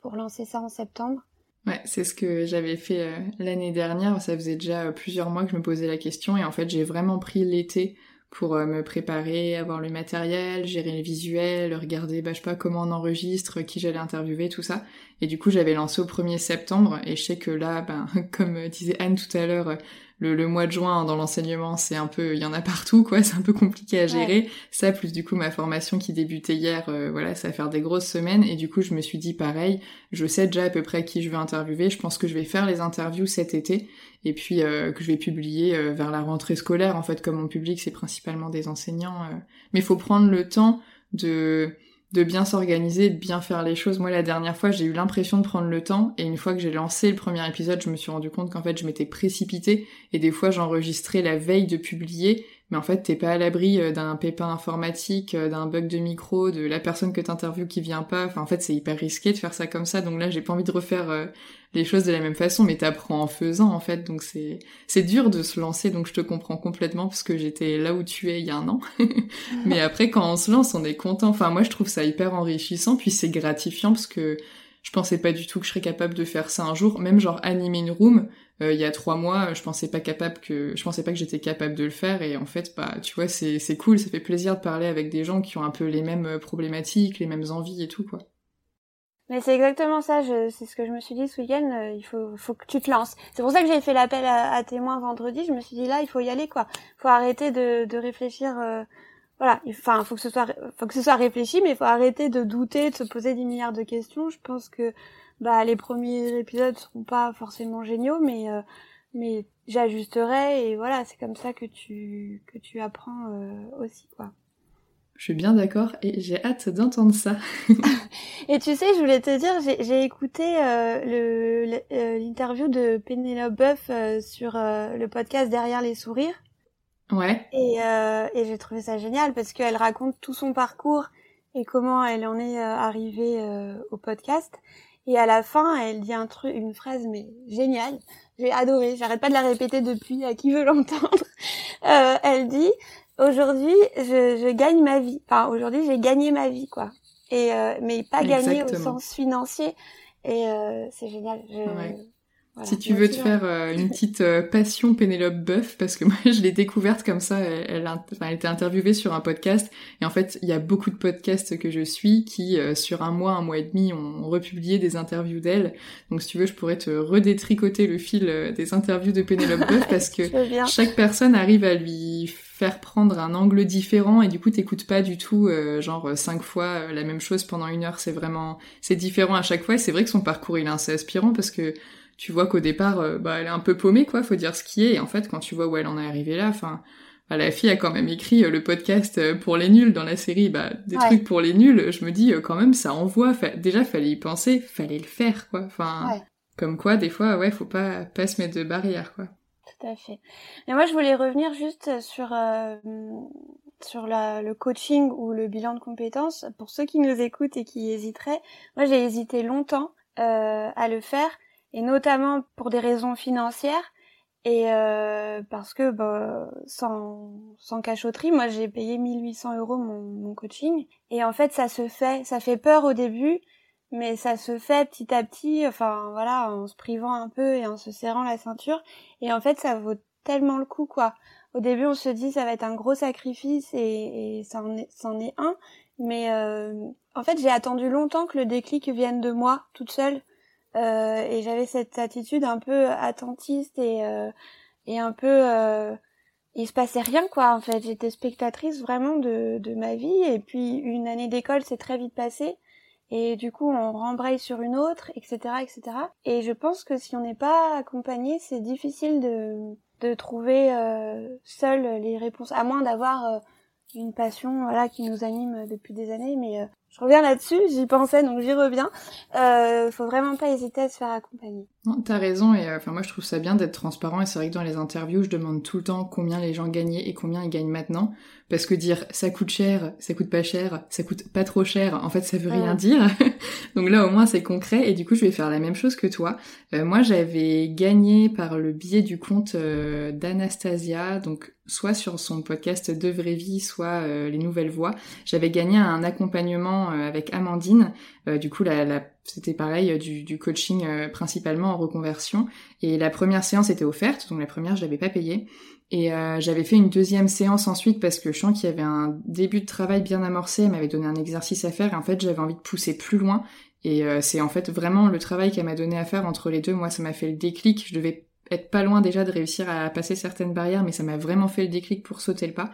pour lancer ça en septembre Ouais, c'est ce que j'avais fait l'année dernière. Ça faisait déjà plusieurs mois que je me posais la question et en fait j'ai vraiment pris l'été pour euh, me préparer, avoir le matériel, gérer les visuels, regarder, bah, je sais pas, comment on enregistre, qui j'allais interviewer, tout ça. Et du coup, j'avais lancé au 1er septembre, et je sais que là, ben, <laughs> comme disait Anne tout à l'heure, le, mois de juin dans l'enseignement, c'est un peu, il y en a partout, quoi, <laughs> c'est un peu compliqué à gérer. Ça, plus du coup ma formation qui débutait hier, euh, voilà, ça va faire des grosses semaines, et du coup je me suis dit pareil, je sais déjà à peu près qui je vais interviewer, je pense que je vais faire les interviews cet été, et puis euh, que je vais publier euh, vers la rentrée scolaire, en fait, comme mon public c'est principalement des enseignants, mais il faut prendre le temps de de bien s'organiser, de bien faire les choses. Moi, la dernière fois, j'ai eu l'impression de prendre le temps, et une fois que j'ai lancé le premier épisode, je me suis rendu compte qu'en fait, je m'étais précipitée, et des fois, j'enregistrais la veille de publier, mais en fait t'es pas à l'abri euh, d'un pépin informatique, euh, d'un bug de micro, de la personne que t'interviews qui vient pas. Enfin en fait c'est hyper risqué de faire ça comme ça. Donc là j'ai pas envie de refaire euh, les choses de la même façon, mais t'apprends en faisant en fait. Donc c'est c'est dur de se lancer. Donc je te comprends complètement parce que j'étais là où tu es il y a un an. <laughs> mais après quand on se lance on est content. Enfin moi je trouve ça hyper enrichissant puis c'est gratifiant parce que je pensais pas du tout que je serais capable de faire ça un jour, même genre animer une room. Euh, il y a trois mois, je pensais pas capable que, je pensais pas que j'étais capable de le faire, et en fait, bah, tu vois, c'est c'est cool, ça fait plaisir de parler avec des gens qui ont un peu les mêmes euh, problématiques, les mêmes envies et tout, quoi. Mais c'est exactement ça, c'est ce que je me suis dit ce week-end, euh, il faut, faut que tu te lances. C'est pour ça que j'ai fait l'appel à, témoins vendredi, je me suis dit là, il faut y aller, quoi. Faut arrêter de, de réfléchir, voilà, enfin, faut que ce soit, faut que ce soit réfléchi, mais il faut arrêter de douter, de se poser des milliards de questions. Je pense que bah les premiers épisodes seront pas forcément géniaux, mais euh, mais j'ajusterai et voilà, c'est comme ça que tu que tu apprends euh, aussi quoi. Je suis bien d'accord et j'ai hâte d'entendre ça. <laughs> et tu sais, je voulais te dire, j'ai écouté euh, l'interview de Pénélope Boeuf sur le podcast Derrière les sourires. Ouais. Et, et j'ai trouvé ça génial parce qu'elle raconte tout son parcours et comment elle en est arrivée au podcast. Et à la fin, elle dit un truc, une phrase mais géniale. J'ai adoré. J'arrête pas de la répéter depuis. À qui veut l'entendre <laughs> euh, Elle dit aujourd'hui, je, je, gagne ma vie. Enfin, aujourd'hui, j'ai gagné ma vie, quoi. Et euh, mais pas gagné au sens financier. Et euh, c'est génial. Je, si tu veux te faire euh, une petite euh, passion Pénélope Boeuf, parce que <laughs> moi je l'ai découverte comme ça, elle, elle, enfin, elle était interviewée sur un podcast, et en fait il y a beaucoup de podcasts que je suis qui euh, sur un mois, un mois et demi ont republié des interviews d'elle. Donc si tu veux je pourrais te redétricoter le fil des interviews de Pénélope Boeuf parce que <laughs> chaque personne arrive à lui faire prendre un angle différent et du coup t'écoutes pas du tout genre cinq fois la même chose pendant une heure, c'est vraiment c'est différent à chaque fois et c'est vrai que son parcours il est assez aspirant parce que tu vois qu'au départ, euh, bah, elle est un peu paumée, quoi, faut dire ce qui est. Et en fait, quand tu vois où elle en est arrivée là, enfin, bah, la fille a quand même écrit euh, le podcast euh, pour les nuls dans la série, bah, des trucs pour les nuls. Je me dis, quand même, ça envoie. Déjà, fallait y penser, fallait le faire, quoi. Enfin, Comme quoi, des fois, ouais, faut pas, pas se mettre de barrière, quoi. Tout à fait. Et moi, je voulais revenir juste sur, euh, sur la, le coaching ou le bilan de compétences. Pour ceux qui nous écoutent et qui hésiteraient, moi, j'ai hésité longtemps euh, à le faire, et notamment pour des raisons financières. Et euh, parce que bah, sans, sans cachotterie, moi j'ai payé 1800 euros mon, coaching. Et en fait ça se fait, ça fait peur au début, mais ça se fait petit à petit, enfin voilà, en se privant un peu et en se serrant la ceinture. Et en fait, ça vaut tellement le coup, quoi. Au début, on se dit ça va être un gros sacrifice et, et ça en est un. Mais euh, en fait, j'ai attendu longtemps que le déclic vienne de moi, toute seule. Euh, et j'avais cette attitude un peu attentiste et, euh, et un peu... Euh, il se passait rien, quoi, en fait. J'étais spectatrice vraiment de, de ma vie. Et puis, une année d'école s'est très vite passée et du coup on rembraye sur une autre, etc., etc. Et je pense que si on n'est pas accompagné, c'est difficile de, de trouver euh, seul les réponses, à moins d'avoir euh, une passion voilà qui nous anime depuis des années. Mais euh, je reviens là-dessus, j'y pensais donc j'y reviens. Euh, faut vraiment pas hésiter à se faire accompagner. Non, t'as raison et euh, enfin moi je trouve ça bien d'être transparent et c'est vrai que dans les interviews je demande tout le temps combien les gens gagnaient et combien ils gagnent maintenant parce que dire ça coûte cher, ça coûte pas cher, ça coûte pas trop cher, en fait ça veut rien dire. <laughs> donc là au moins c'est concret et du coup je vais faire la même chose que toi. Euh, moi j'avais gagné par le biais du compte euh, d'Anastasia donc soit sur son podcast De Vraie Vie, soit Les Nouvelles Voix. J'avais gagné un accompagnement avec Amandine. du coup, c'était pareil du, du coaching principalement en reconversion. Et la première séance était offerte, donc la première je l'avais pas payée. Et euh, j'avais fait une deuxième séance ensuite parce que je sens qu'il y avait un début de travail bien amorcé, elle m'avait donné un exercice à faire et en fait j'avais envie de pousser plus loin. Et euh, c'est en fait vraiment le travail qu'elle m'a donné à faire entre les deux. Moi ça m'a fait le déclic, je devais être pas loin déjà de réussir à passer certaines barrières, mais ça m'a vraiment fait le déclic pour sauter le pas.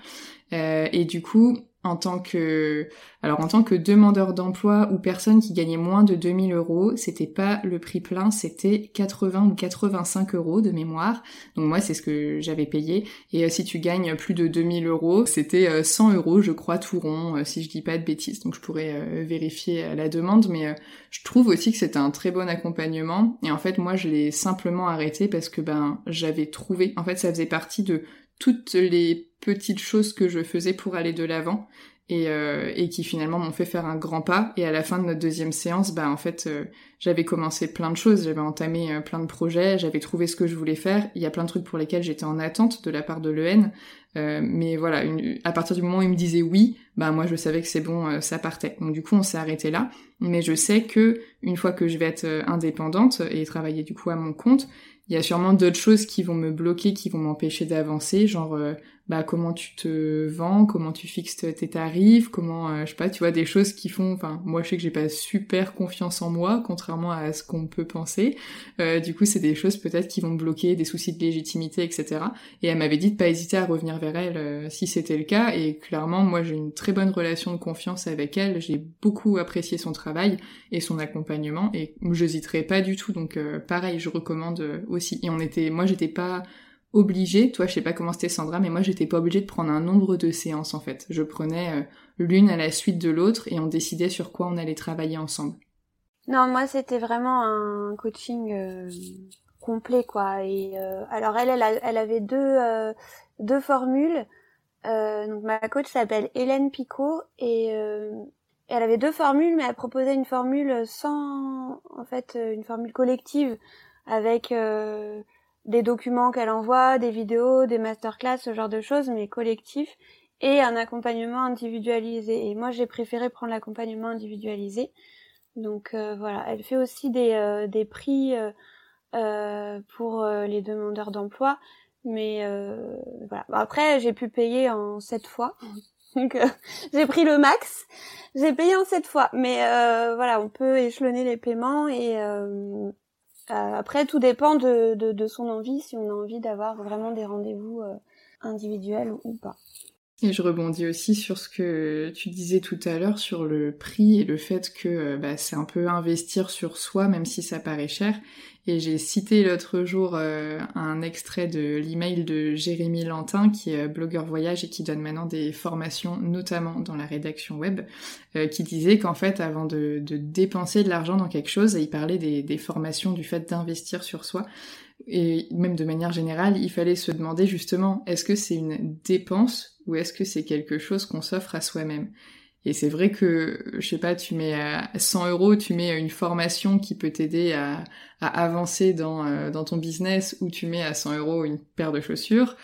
Euh, et du coup, en tant que alors en tant que demandeur d'emploi ou personne qui gagnait moins de 2000 euros, c'était pas le prix plein, c'était 80 ou 85 euros de mémoire. Donc moi c'est ce que j'avais payé. Et euh, si tu gagnes plus de 2000 euros, c'était 100 euh, euros, je crois tout rond, euh, si je dis pas de bêtises. Donc je pourrais vérifier la demande, mais je trouve aussi que c'était un très bon accompagnement. Et en fait moi je l'ai simplement arrêté parce que ben j'avais trouvé. En fait ça faisait partie de toutes les petites choses que je faisais pour aller de l'avant et, euh, et qui finalement m'ont fait faire un grand pas. Et à la fin de notre deuxième séance, bah en fait, euh, j'avais commencé plein de choses, j'avais entamé euh, plein de projets, j'avais trouvé ce que je voulais faire. Il y a plein de trucs pour lesquels j'étais en attente de la part de l'EN, mais voilà, à partir du moment où il me disait oui, bah moi je savais que c'est bon, ça partait. Donc du coup, on s'est arrêté là. Mais je sais que une fois que je vais être indépendante et travailler du coup à mon compte, il y a sûrement d'autres choses qui vont me bloquer, qui vont m'empêcher d'avancer, genre bah comment tu te vends, comment tu fixes tes tarifs, comment euh, je sais pas, tu vois des choses qui font enfin moi je sais que j'ai pas super confiance en moi contrairement à ce qu'on peut penser. Euh, du coup, c'est des choses peut-être qui vont bloquer, des soucis de légitimité, etc. Et elle m'avait dit de pas hésiter à revenir vers elle euh, si c'était le cas. Et clairement moi j'ai une très bonne relation de confiance avec elle, j'ai beaucoup apprécié son travail et son accompagnement. Et j'hésiterai pas du tout. Donc pareil, je recommande aussi. Et on était moi j'étais pas obligée, toi je sais pas comment c'était Sandra, mais moi j'étais pas obligée de prendre un nombre de séances en fait. Je prenais euh, l'une à la suite de l'autre et on décidait sur quoi on allait travailler ensemble. Non, moi c'était vraiment un coaching euh, complet quoi. Et euh, alors elle, elle, avait deux deux formules. donc ma coach s'appelle Hélène Picot et elle avait deux formules, mais elle proposait une formule sans en fait une formule collective avec des documents qu'elle envoie, des vidéos, des masterclass, ce genre de choses, mais collectif, et un accompagnement individualisé. Et moi, j'ai préféré prendre l'accompagnement individualisé. Donc euh, voilà, elle fait aussi des, euh, des prix euh, pour les demandeurs d'emploi, mais voilà. Après, j'ai pu payer en sept fois. <laughs> Donc j'ai pris le max, j'ai payé en sept fois, mais voilà, on peut échelonner les paiements et après, tout dépend de, de, de, son envie, si on a envie d'avoir vraiment des rendez-vous euh, individuels ou pas. Et je rebondis aussi sur ce que tu disais tout à l'heure sur le prix et le fait que euh, bah, c'est un peu investir sur soi, même si ça paraît cher. Et j'ai cité l'autre jour euh, un extrait de l'email de Jérémy Lantin, qui est blogueur voyage et qui donne maintenant des formations, notamment dans la rédaction web, qui disait qu'en fait, avant de, dépenser de l'argent dans quelque chose, il parlait des formations, du fait d'investir sur soi, et même de manière générale, il fallait se demander justement, est-ce que c'est une dépense ou est-ce que c'est quelque chose qu'on s'offre à soi-même? Et c'est vrai que, je sais pas, tu mets à 100 euros, tu mets une formation qui peut t'aider à, avancer dans, euh, dans ton business, ou tu mets à 100 euros une paire de chaussures.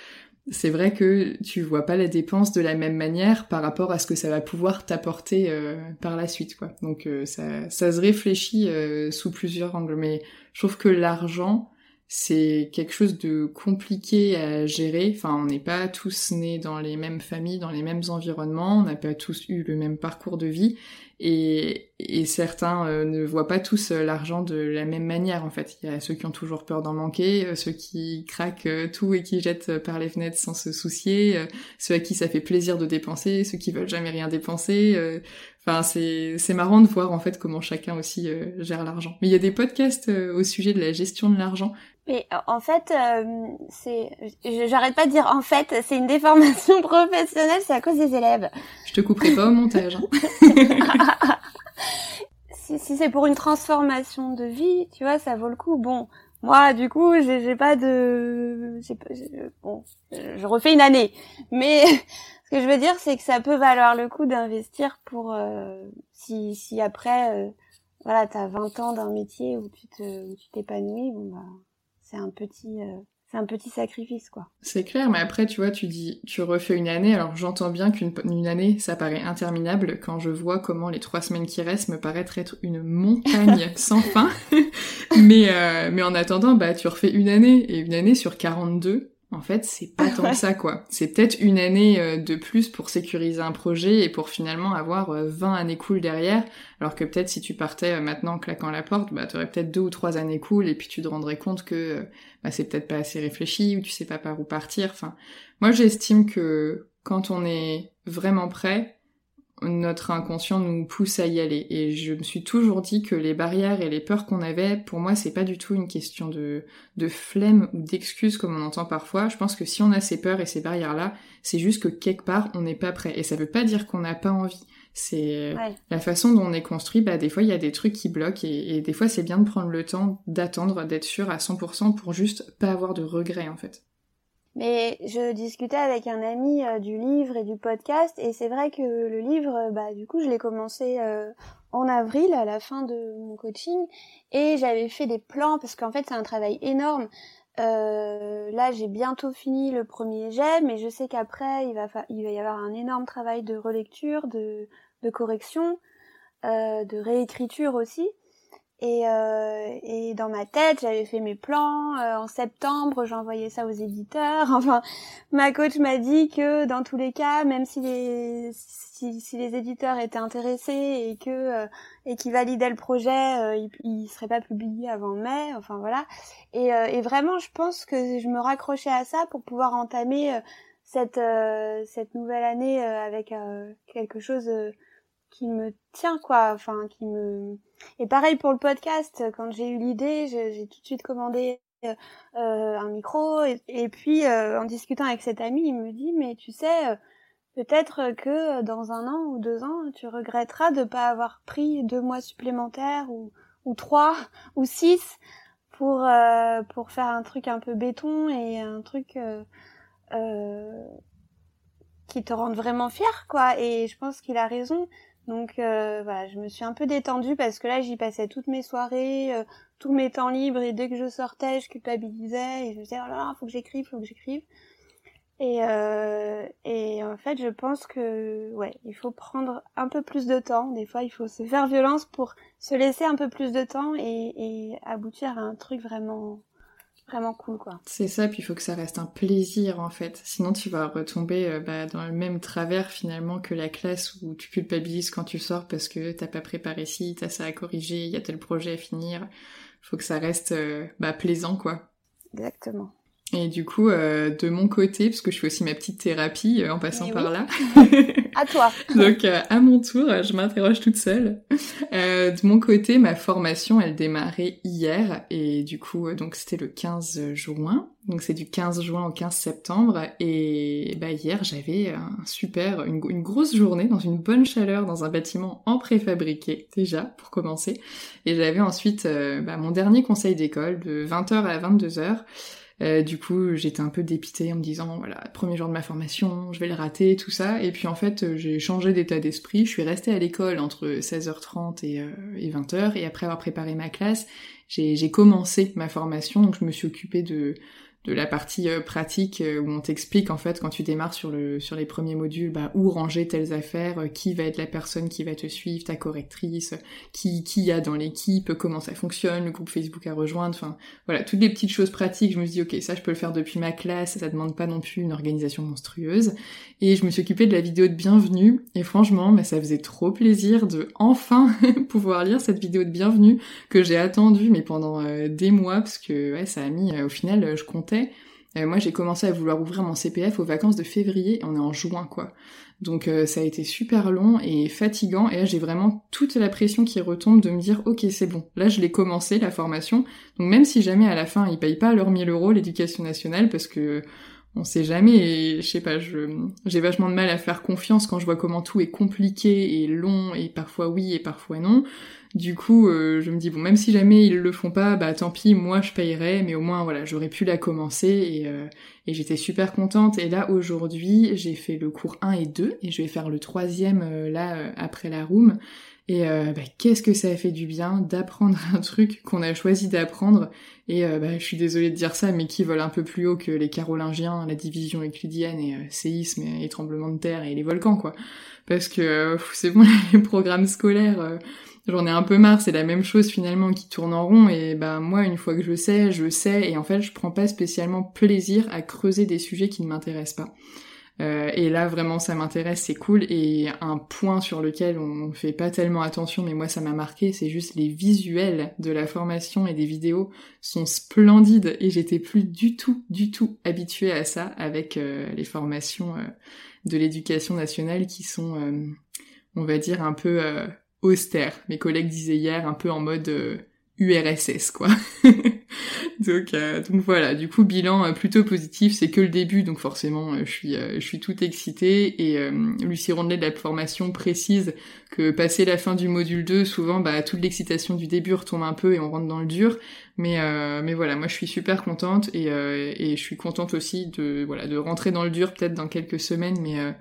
C'est vrai que tu vois pas la dépense de la même manière par rapport à ce que ça va pouvoir t'apporter euh, par la suite, quoi. Donc euh, ça, ça se réfléchit sous plusieurs angles. Mais je trouve que l'argent, c'est quelque chose de compliqué à gérer. Enfin, on n'est pas tous nés dans les mêmes familles, dans les mêmes environnements, on n'a pas tous eu le même parcours de vie, et, certains euh, ne voient pas tous euh, l'argent de la même manière en fait. Il y a ceux qui ont toujours peur d'en manquer, euh, ceux qui craquent tout et qui jettent par les fenêtres sans se soucier, ceux à qui ça fait plaisir de dépenser, ceux qui veulent jamais rien dépenser. Enfin, c'est c'est marrant de voir en fait comment chacun aussi gère l'argent. Mais il y a des podcasts au sujet de la gestion de l'argent. Mais en fait, c'est, j'arrête pas de dire en fait, c'est une déformation <laughs> professionnelle, c'est à cause des élèves. Je te couperai pas au montage. Hein. <laughs> <laughs> si, c'est pour une transformation de vie, tu vois, ça vaut le coup. Bon, moi, du coup, j'ai pas de, bon, je refais une année. Mais <laughs> ce que je veux dire, c'est que ça peut valoir le coup d'investir pour euh, si, après, euh, voilà, t'as 20 ans d'un métier où tu te, où tu t'épanouis, bon bah, c'est un petit, euh, c'est un petit sacrifice, quoi. C'est clair, mais après, tu vois, tu dis, tu refais une année, alors j'entends bien qu'une année, ça paraît interminable quand je vois comment les trois semaines qui restent me paraissent être une montagne <laughs> sans fin. <laughs> mais, euh, mais en attendant, bah, tu refais une année, et une année sur 42, en fait, c'est pas tant ça, quoi. C'est peut-être une année euh, de plus pour sécuriser un projet et pour finalement avoir 20 euh, années cool derrière, alors que peut-être si tu partais euh, maintenant claquant la porte, bah t'aurais peut-être deux ou trois années cool et puis tu te rendrais compte que bah, c'est peut-être pas assez réfléchi ou tu sais pas par où partir. Enfin, moi j'estime que quand on est vraiment prêt, notre inconscient nous pousse à y aller. Et je me suis toujours dit que les barrières et les peurs qu'on avait, pour moi, c'est pas du tout une question de, de flemme ou d'excuses comme on entend parfois. Je pense que si on a ces peurs et ces barrières-là, c'est juste que quelque part, on n'est pas prêt. Et ça veut pas dire qu'on n'a pas envie. C'est la façon dont on est construit, bah, des fois, il y a des trucs qui bloquent et, et des fois, c'est bien de prendre le temps d'attendre, d'être sûr à 100% pour juste pas avoir de regrets, en fait. Mais je discutais avec un ami euh, du livre et du podcast et c'est vrai que le livre, euh, bah du coup je l'ai commencé euh, en avril à la fin de mon coaching et j'avais fait des plans parce qu'en fait c'est un travail énorme. là j'ai bientôt fini le premier jet mais je sais qu'après il va, y avoir un énorme travail de relecture, de correction, de réécriture aussi. Et, euh, et dans ma tête, j'avais fait mes plans. Euh, en septembre, j'envoyais ça aux éditeurs. <laughs> Enfin, ma coach m'a dit que dans tous les cas, même si les si, si les éditeurs étaient intéressés et que euh, et qu'ils validaient le projet, euh, il, il serait pas publié avant mai. Enfin voilà. Et, et vraiment, je pense que je me raccrochais à ça pour pouvoir entamer cette cette nouvelle année avec quelque chose qui me tient quoi. Enfin, qui me et pareil pour le podcast, quand j'ai eu l'idée, j'ai tout de suite commandé euh, euh un micro et, puis euh, en discutant avec cet ami, il me dit mais tu sais euh, peut-être que dans un an ou deux ans, tu regretteras de pas avoir pris deux mois supplémentaires ou ou trois <laughs> ou six pour pour faire un truc un peu béton et un truc qui te rende vraiment fier quoi. Et je pense qu'il a raison. Donc euh, voilà, je me suis un peu détendue parce que là j'y passais toutes mes soirées, euh, tous mes temps libres et dès que je sortais, je culpabilisais et je me disais oh là là, faut que j'écrive, faut que j'écrive. Et euh, et en fait, je pense que ouais, il faut prendre un peu plus de temps. Des fois, il faut se faire violence pour se laisser un peu plus de temps et, et aboutir à un truc vraiment vraiment cool quoi. C'est ça, puis il faut que ça reste un plaisir en fait. Sinon tu vas retomber euh, bah, dans le même travers finalement que la classe où tu culpabilises quand tu sors parce que t'as pas préparé ci, t'as ça à corriger, il y a tel projet à finir. Faut que ça reste euh, bah, plaisant quoi. Exactement. Et du coup, euh, de mon côté, parce que je fais aussi ma petite thérapie euh, en passant par là. <laughs> à toi. <laughs> Donc euh, à mon tour, je m'interroge toute seule. de mon côté, ma formation, elle démarrait hier et du coup, donc c'était le 15 juin. Donc c'est du 15 juin au 15 septembre et bah hier j'avais un super une, une, grosse journée dans une bonne chaleur dans un bâtiment en préfabriqué déjà pour commencer et j'avais ensuite bah, mon dernier conseil d'école de 20h à 22h euh, du coup, j'étais un peu dépitée en me disant, voilà, premier jour de ma formation, je vais le rater, tout ça. Et puis en fait, j'ai changé d'état d'esprit. Je suis restée à l'école entre 16h30 et, 20h. Euh, et après avoir préparé ma classe, j'ai commencé ma formation. Donc je me suis occupée de de la partie euh, pratique euh, où on t'explique en fait quand tu démarres sur le sur les premiers modules bah, où ranger telles affaires, euh, qui va être la personne qui va te suivre, ta correctrice, qui qui y a dans l'équipe, comment ça fonctionne, le groupe Facebook à rejoindre, enfin voilà toutes les petites choses pratiques. Je me suis dit ok ça je peux le faire depuis ma classe, ça demande pas non plus une organisation monstrueuse et je me suis occupée de la vidéo de bienvenue et franchement mais ça faisait trop plaisir de enfin <laughs> pouvoir lire cette vidéo de bienvenue que j'ai attendue mais pendant des mois parce que ouais ça a mis au final je comptais euh, moi, j'ai commencé à vouloir ouvrir mon CPF aux vacances de février, on est en juin, quoi. Donc euh, ça a été super long et fatigant, et là j'ai vraiment toute la pression qui retombe de me dire, ok, c'est bon, là je l'ai commencé, la formation, donc même si jamais à la fin ils payent pas leurs 1000 euros l'éducation nationale, parce que on sait jamais, et je sais pas, j'ai vachement de mal à faire confiance quand je vois comment tout est compliqué et long, et parfois oui et parfois non, du coup, euh, je me dis bon, même si jamais ils le font pas, bah tant pis, moi je payerai, mais au moins voilà, j'aurais pu la commencer et, euh, et j'étais super contente. Et là aujourd'hui, j'ai fait le cours 1 et 2 et je vais faire le troisième euh, là après la room. Et bah, qu'est-ce que ça fait du bien d'apprendre <laughs> un truc qu'on a choisi d'apprendre. Et bah, je suis désolée de dire ça, mais qui vole un peu plus haut que les Carolingiens, la division euclidienne et séisme et, tremblements de terre et les volcans quoi. Parce que c'est bon <laughs> les programmes scolaires J'en ai un peu marre, c'est la même chose finalement qui tourne en rond et bah moi une fois que je sais, je sais et en fait je prends pas spécialement plaisir à creuser des sujets qui ne m'intéressent pas. Euh, et là vraiment ça m'intéresse, c'est cool et un point sur lequel on fait pas tellement attention mais moi ça m'a marqué, c'est juste les visuels de la formation et des vidéos sont splendides et j'étais plus du tout du tout habituée à ça avec euh, les formations euh, de l'éducation nationale qui sont on va dire un peu austère. Mes collègues disaient hier un peu en mode URSS euh, quoi. <laughs> donc, euh, donc voilà, du coup bilan euh, plutôt positif, c'est que le début, donc forcément je suis je suis toute excitée et Lucie Rondelet de la formation précise que passer la fin du module 2, souvent bah toute l'excitation du début retombe un peu et on rentre dans le dur. Mais mais voilà, moi je suis super contente et et je suis contente aussi de voilà de rentrer dans le dur peut-être dans quelques semaines, mais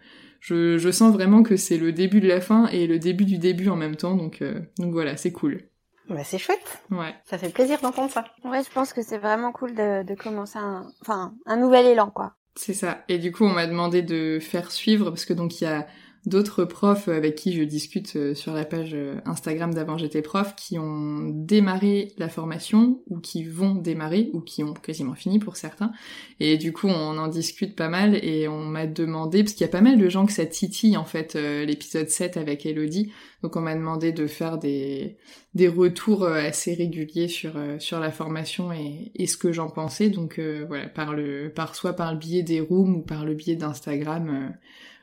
je, je sens vraiment que c'est le début de la fin et le début du début en même temps, donc, euh, donc voilà, c'est cool. Bah c'est chouette. Ouais. Ça fait plaisir d'entendre ça. Ouais, je pense que c'est vraiment cool de, de commencer un, enfin, un nouvel élan, quoi. C'est ça. Et du coup, on m'a demandé de faire suivre parce que donc il y a d'autres profs avec qui je discute euh, sur la page euh, Instagram d'avant j'étais prof qui ont démarré la formation ou qui vont démarrer ou qui ont quasiment fini pour certains. Et du coup on en discute pas mal et on m'a demandé parce qu'il y a pas mal de gens que ça titille en fait euh, l'épisode 7 avec Elodie. Donc on m'a demandé de faire des des retours assez réguliers sur sur la formation et, et ce que j'en pensais. Donc voilà par le par soit par le biais des rooms ou par le biais d'Instagram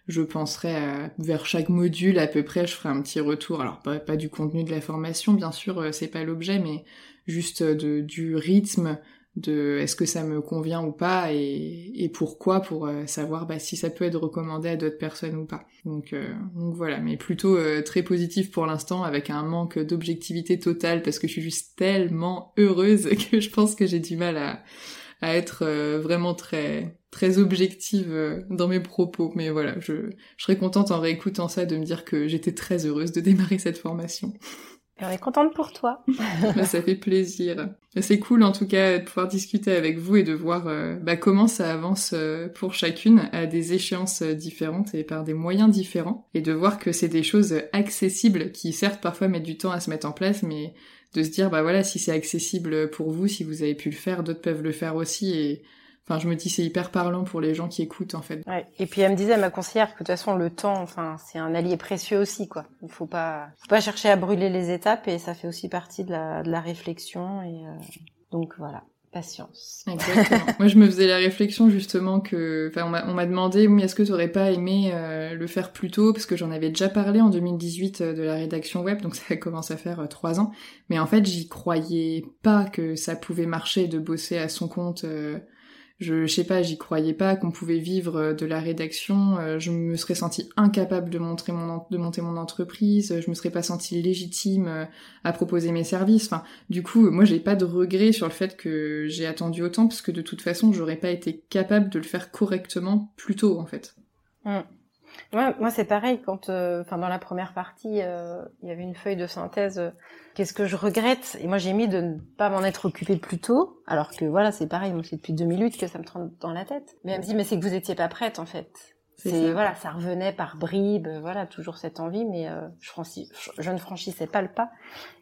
je penserai vers chaque module à peu près, je ferai un petit retour. Alors pas, du contenu de la formation, bien sûr, euh, c'est pas l'objet, mais juste du rythme, de est-ce que ça me convient ou pas et, pourquoi pour euh, savoir bah, si ça peut être recommandé à d'autres personnes ou pas. Donc, euh, donc voilà, mais plutôt très positif pour l'instant avec un manque d'objectivité totale parce que je suis juste tellement heureuse <laughs> que je pense que j'ai du mal à, à être vraiment très très objective euh, dans mes propos, mais voilà, je, je serais contente en réécoutant ça de me dire que j'étais très heureuse de démarrer cette formation. On est contente pour toi. <laughs> Bah, ça fait plaisir. C'est cool en tout cas de pouvoir discuter avec vous et de voir euh, bah, comment ça avance euh, pour chacune à des échéances différentes et par des moyens différents. Et de voir que c'est des choses accessibles qui certes parfois mettent du temps à se mettre en place, mais de se dire bah voilà si c'est accessible pour vous, si vous avez pu le faire, d'autres peuvent le faire aussi et Enfin, je me dis c'est hyper parlant pour les gens qui écoutent en fait. Ouais. Et puis elle me disait ma conseillère que de toute façon le temps, enfin c'est un allié précieux aussi quoi. Il faut pas, faut pas chercher à brûler les étapes et ça fait aussi partie de la, de la réflexion et euh, donc voilà. Patience. Exactement. <laughs> Moi, je me faisais la réflexion justement que, enfin, on m'a demandé, oui, est-ce que tu aurais pas aimé euh, le faire plus tôt? Parce que j'en avais déjà parlé en 2018 euh, de la rédaction web, donc <laughs> ça commence à faire euh, trois ans. Mais en fait, j'y croyais pas que ça pouvait marcher de bosser à son compte je, sais pas, j'y croyais pas qu'on pouvait vivre euh, de la rédaction. Euh, je me serais sentie incapable de, monter mon entreprise. Je me serais pas sentie légitime euh, à proposer mes services. Enfin, du coup, moi, j'ai pas de regret sur le fait que j'ai attendu autant, parce que de toute façon, j'aurais pas été capable de le faire correctement plus tôt, en fait. Mmh. Moi, moi c'est pareil. Quand, enfin, dans la première partie, il y avait une feuille de synthèse Qu'est-ce que je regrette? Et moi, j'ai mis de ne pas m'en être occupée plus tôt, alors que voilà, c'est pareil. Moi, c'est depuis 2008 que ça me trempe dans la tête. Mais elle me dit, mais c'est que vous étiez pas prête, en fait. C'est voilà, ça revenait par bribes, voilà, toujours cette envie, mais euh, je, je ne franchissais pas le pas.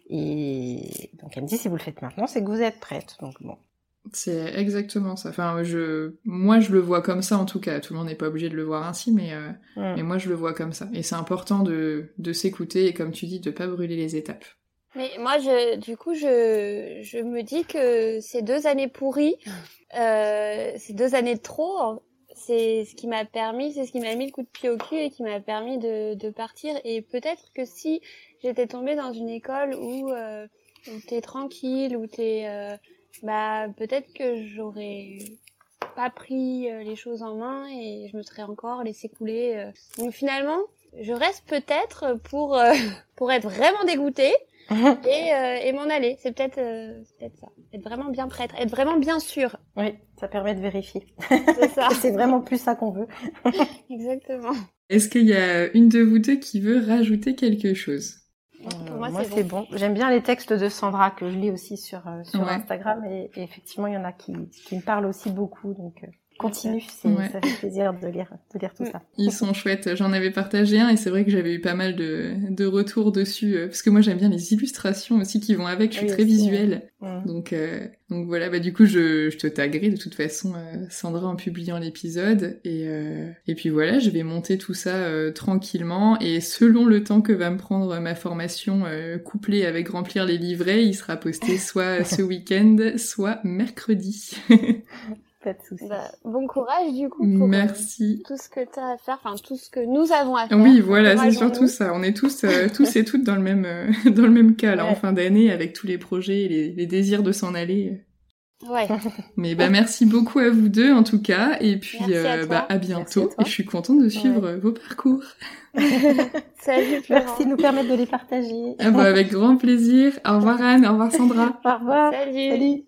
Et donc elle me dit, si vous le faites maintenant, c'est que vous êtes prête. Donc bon. C'est exactement ça. Enfin, je, moi, je le vois comme ça en tout cas. Tout le monde n'est pas obligé de le voir ainsi, mais, euh, mm. mais moi, je le vois comme ça. Et c'est important de, de s'écouter et, comme tu dis, de pas brûler les étapes. Mais moi, je, du coup, je, je me dis que ces deux années pourries, euh, ces deux années de trop, c'est ce qui m'a permis, c'est ce qui m'a mis le coup de pied au cul et qui m'a permis de, de partir. Et peut-être que si j'étais tombée dans une école où, euh, où t'es tranquille, où t'es, euh, bah peut-être que j'aurais pas pris euh, les choses en main et je me serais encore laissé couler. Euh. Donc finalement, je reste peut-être pour euh, <laughs> pour être vraiment dégoûtée <laughs> et, euh, et m'en aller. C'est peut-être euh, peut ça. Être vraiment bien prête, être vraiment bien sûr. Oui, ça permet de vérifier. C'est ça. <laughs> c'est vraiment plus ça qu'on veut. Exactement. Est-ce qu'il y a une de vous deux qui veut rajouter quelque chose? Euh, moi, c'est bon. J'aime bien les textes de Sandra que je lis aussi sur, euh, sur Instagram et, et, effectivement, il y en a qui, qui me parlent aussi beaucoup. Donc, continue, ça fait plaisir de lire, de lire tout ça. Ils sont chouettes. J'en avais partagé un et c'est vrai que j'avais eu pas mal de, de retours dessus euh, parce que moi j'aime bien les illustrations aussi qui vont avec. Je suis très visuelle, donc euh, donc voilà. Bah du coup je, je te taguerai de toute façon euh, Sandra en publiant l'épisode et et puis voilà, je vais monter tout ça tranquillement et selon le temps que va me prendre ma formation couplée avec remplir les livrets, il sera posté <laughs> soit ce week-end, soit mercredi. <laughs> Pas de soucis. Bah, bon courage du coup. Pour, euh, Merci. tout ce que tu as à faire, enfin tout ce que nous avons à faire. Oui, voilà, c'est surtout ça. On est tous, euh, <laughs> tous et toutes dans le même, euh, dans le même cas là en fin d'année avec tous les projets, et les, les désirs de s'en aller. Ouais. <laughs> Mais bah merci beaucoup à vous deux en tout cas et puis à bah à bientôt et je suis contente de suivre vos parcours. <laughs> Salut. Merci de nous permettre de les partager. Ah bah, avec grand plaisir. Au revoir Anne, au revoir Sandra. au revoir. Salut. Salut.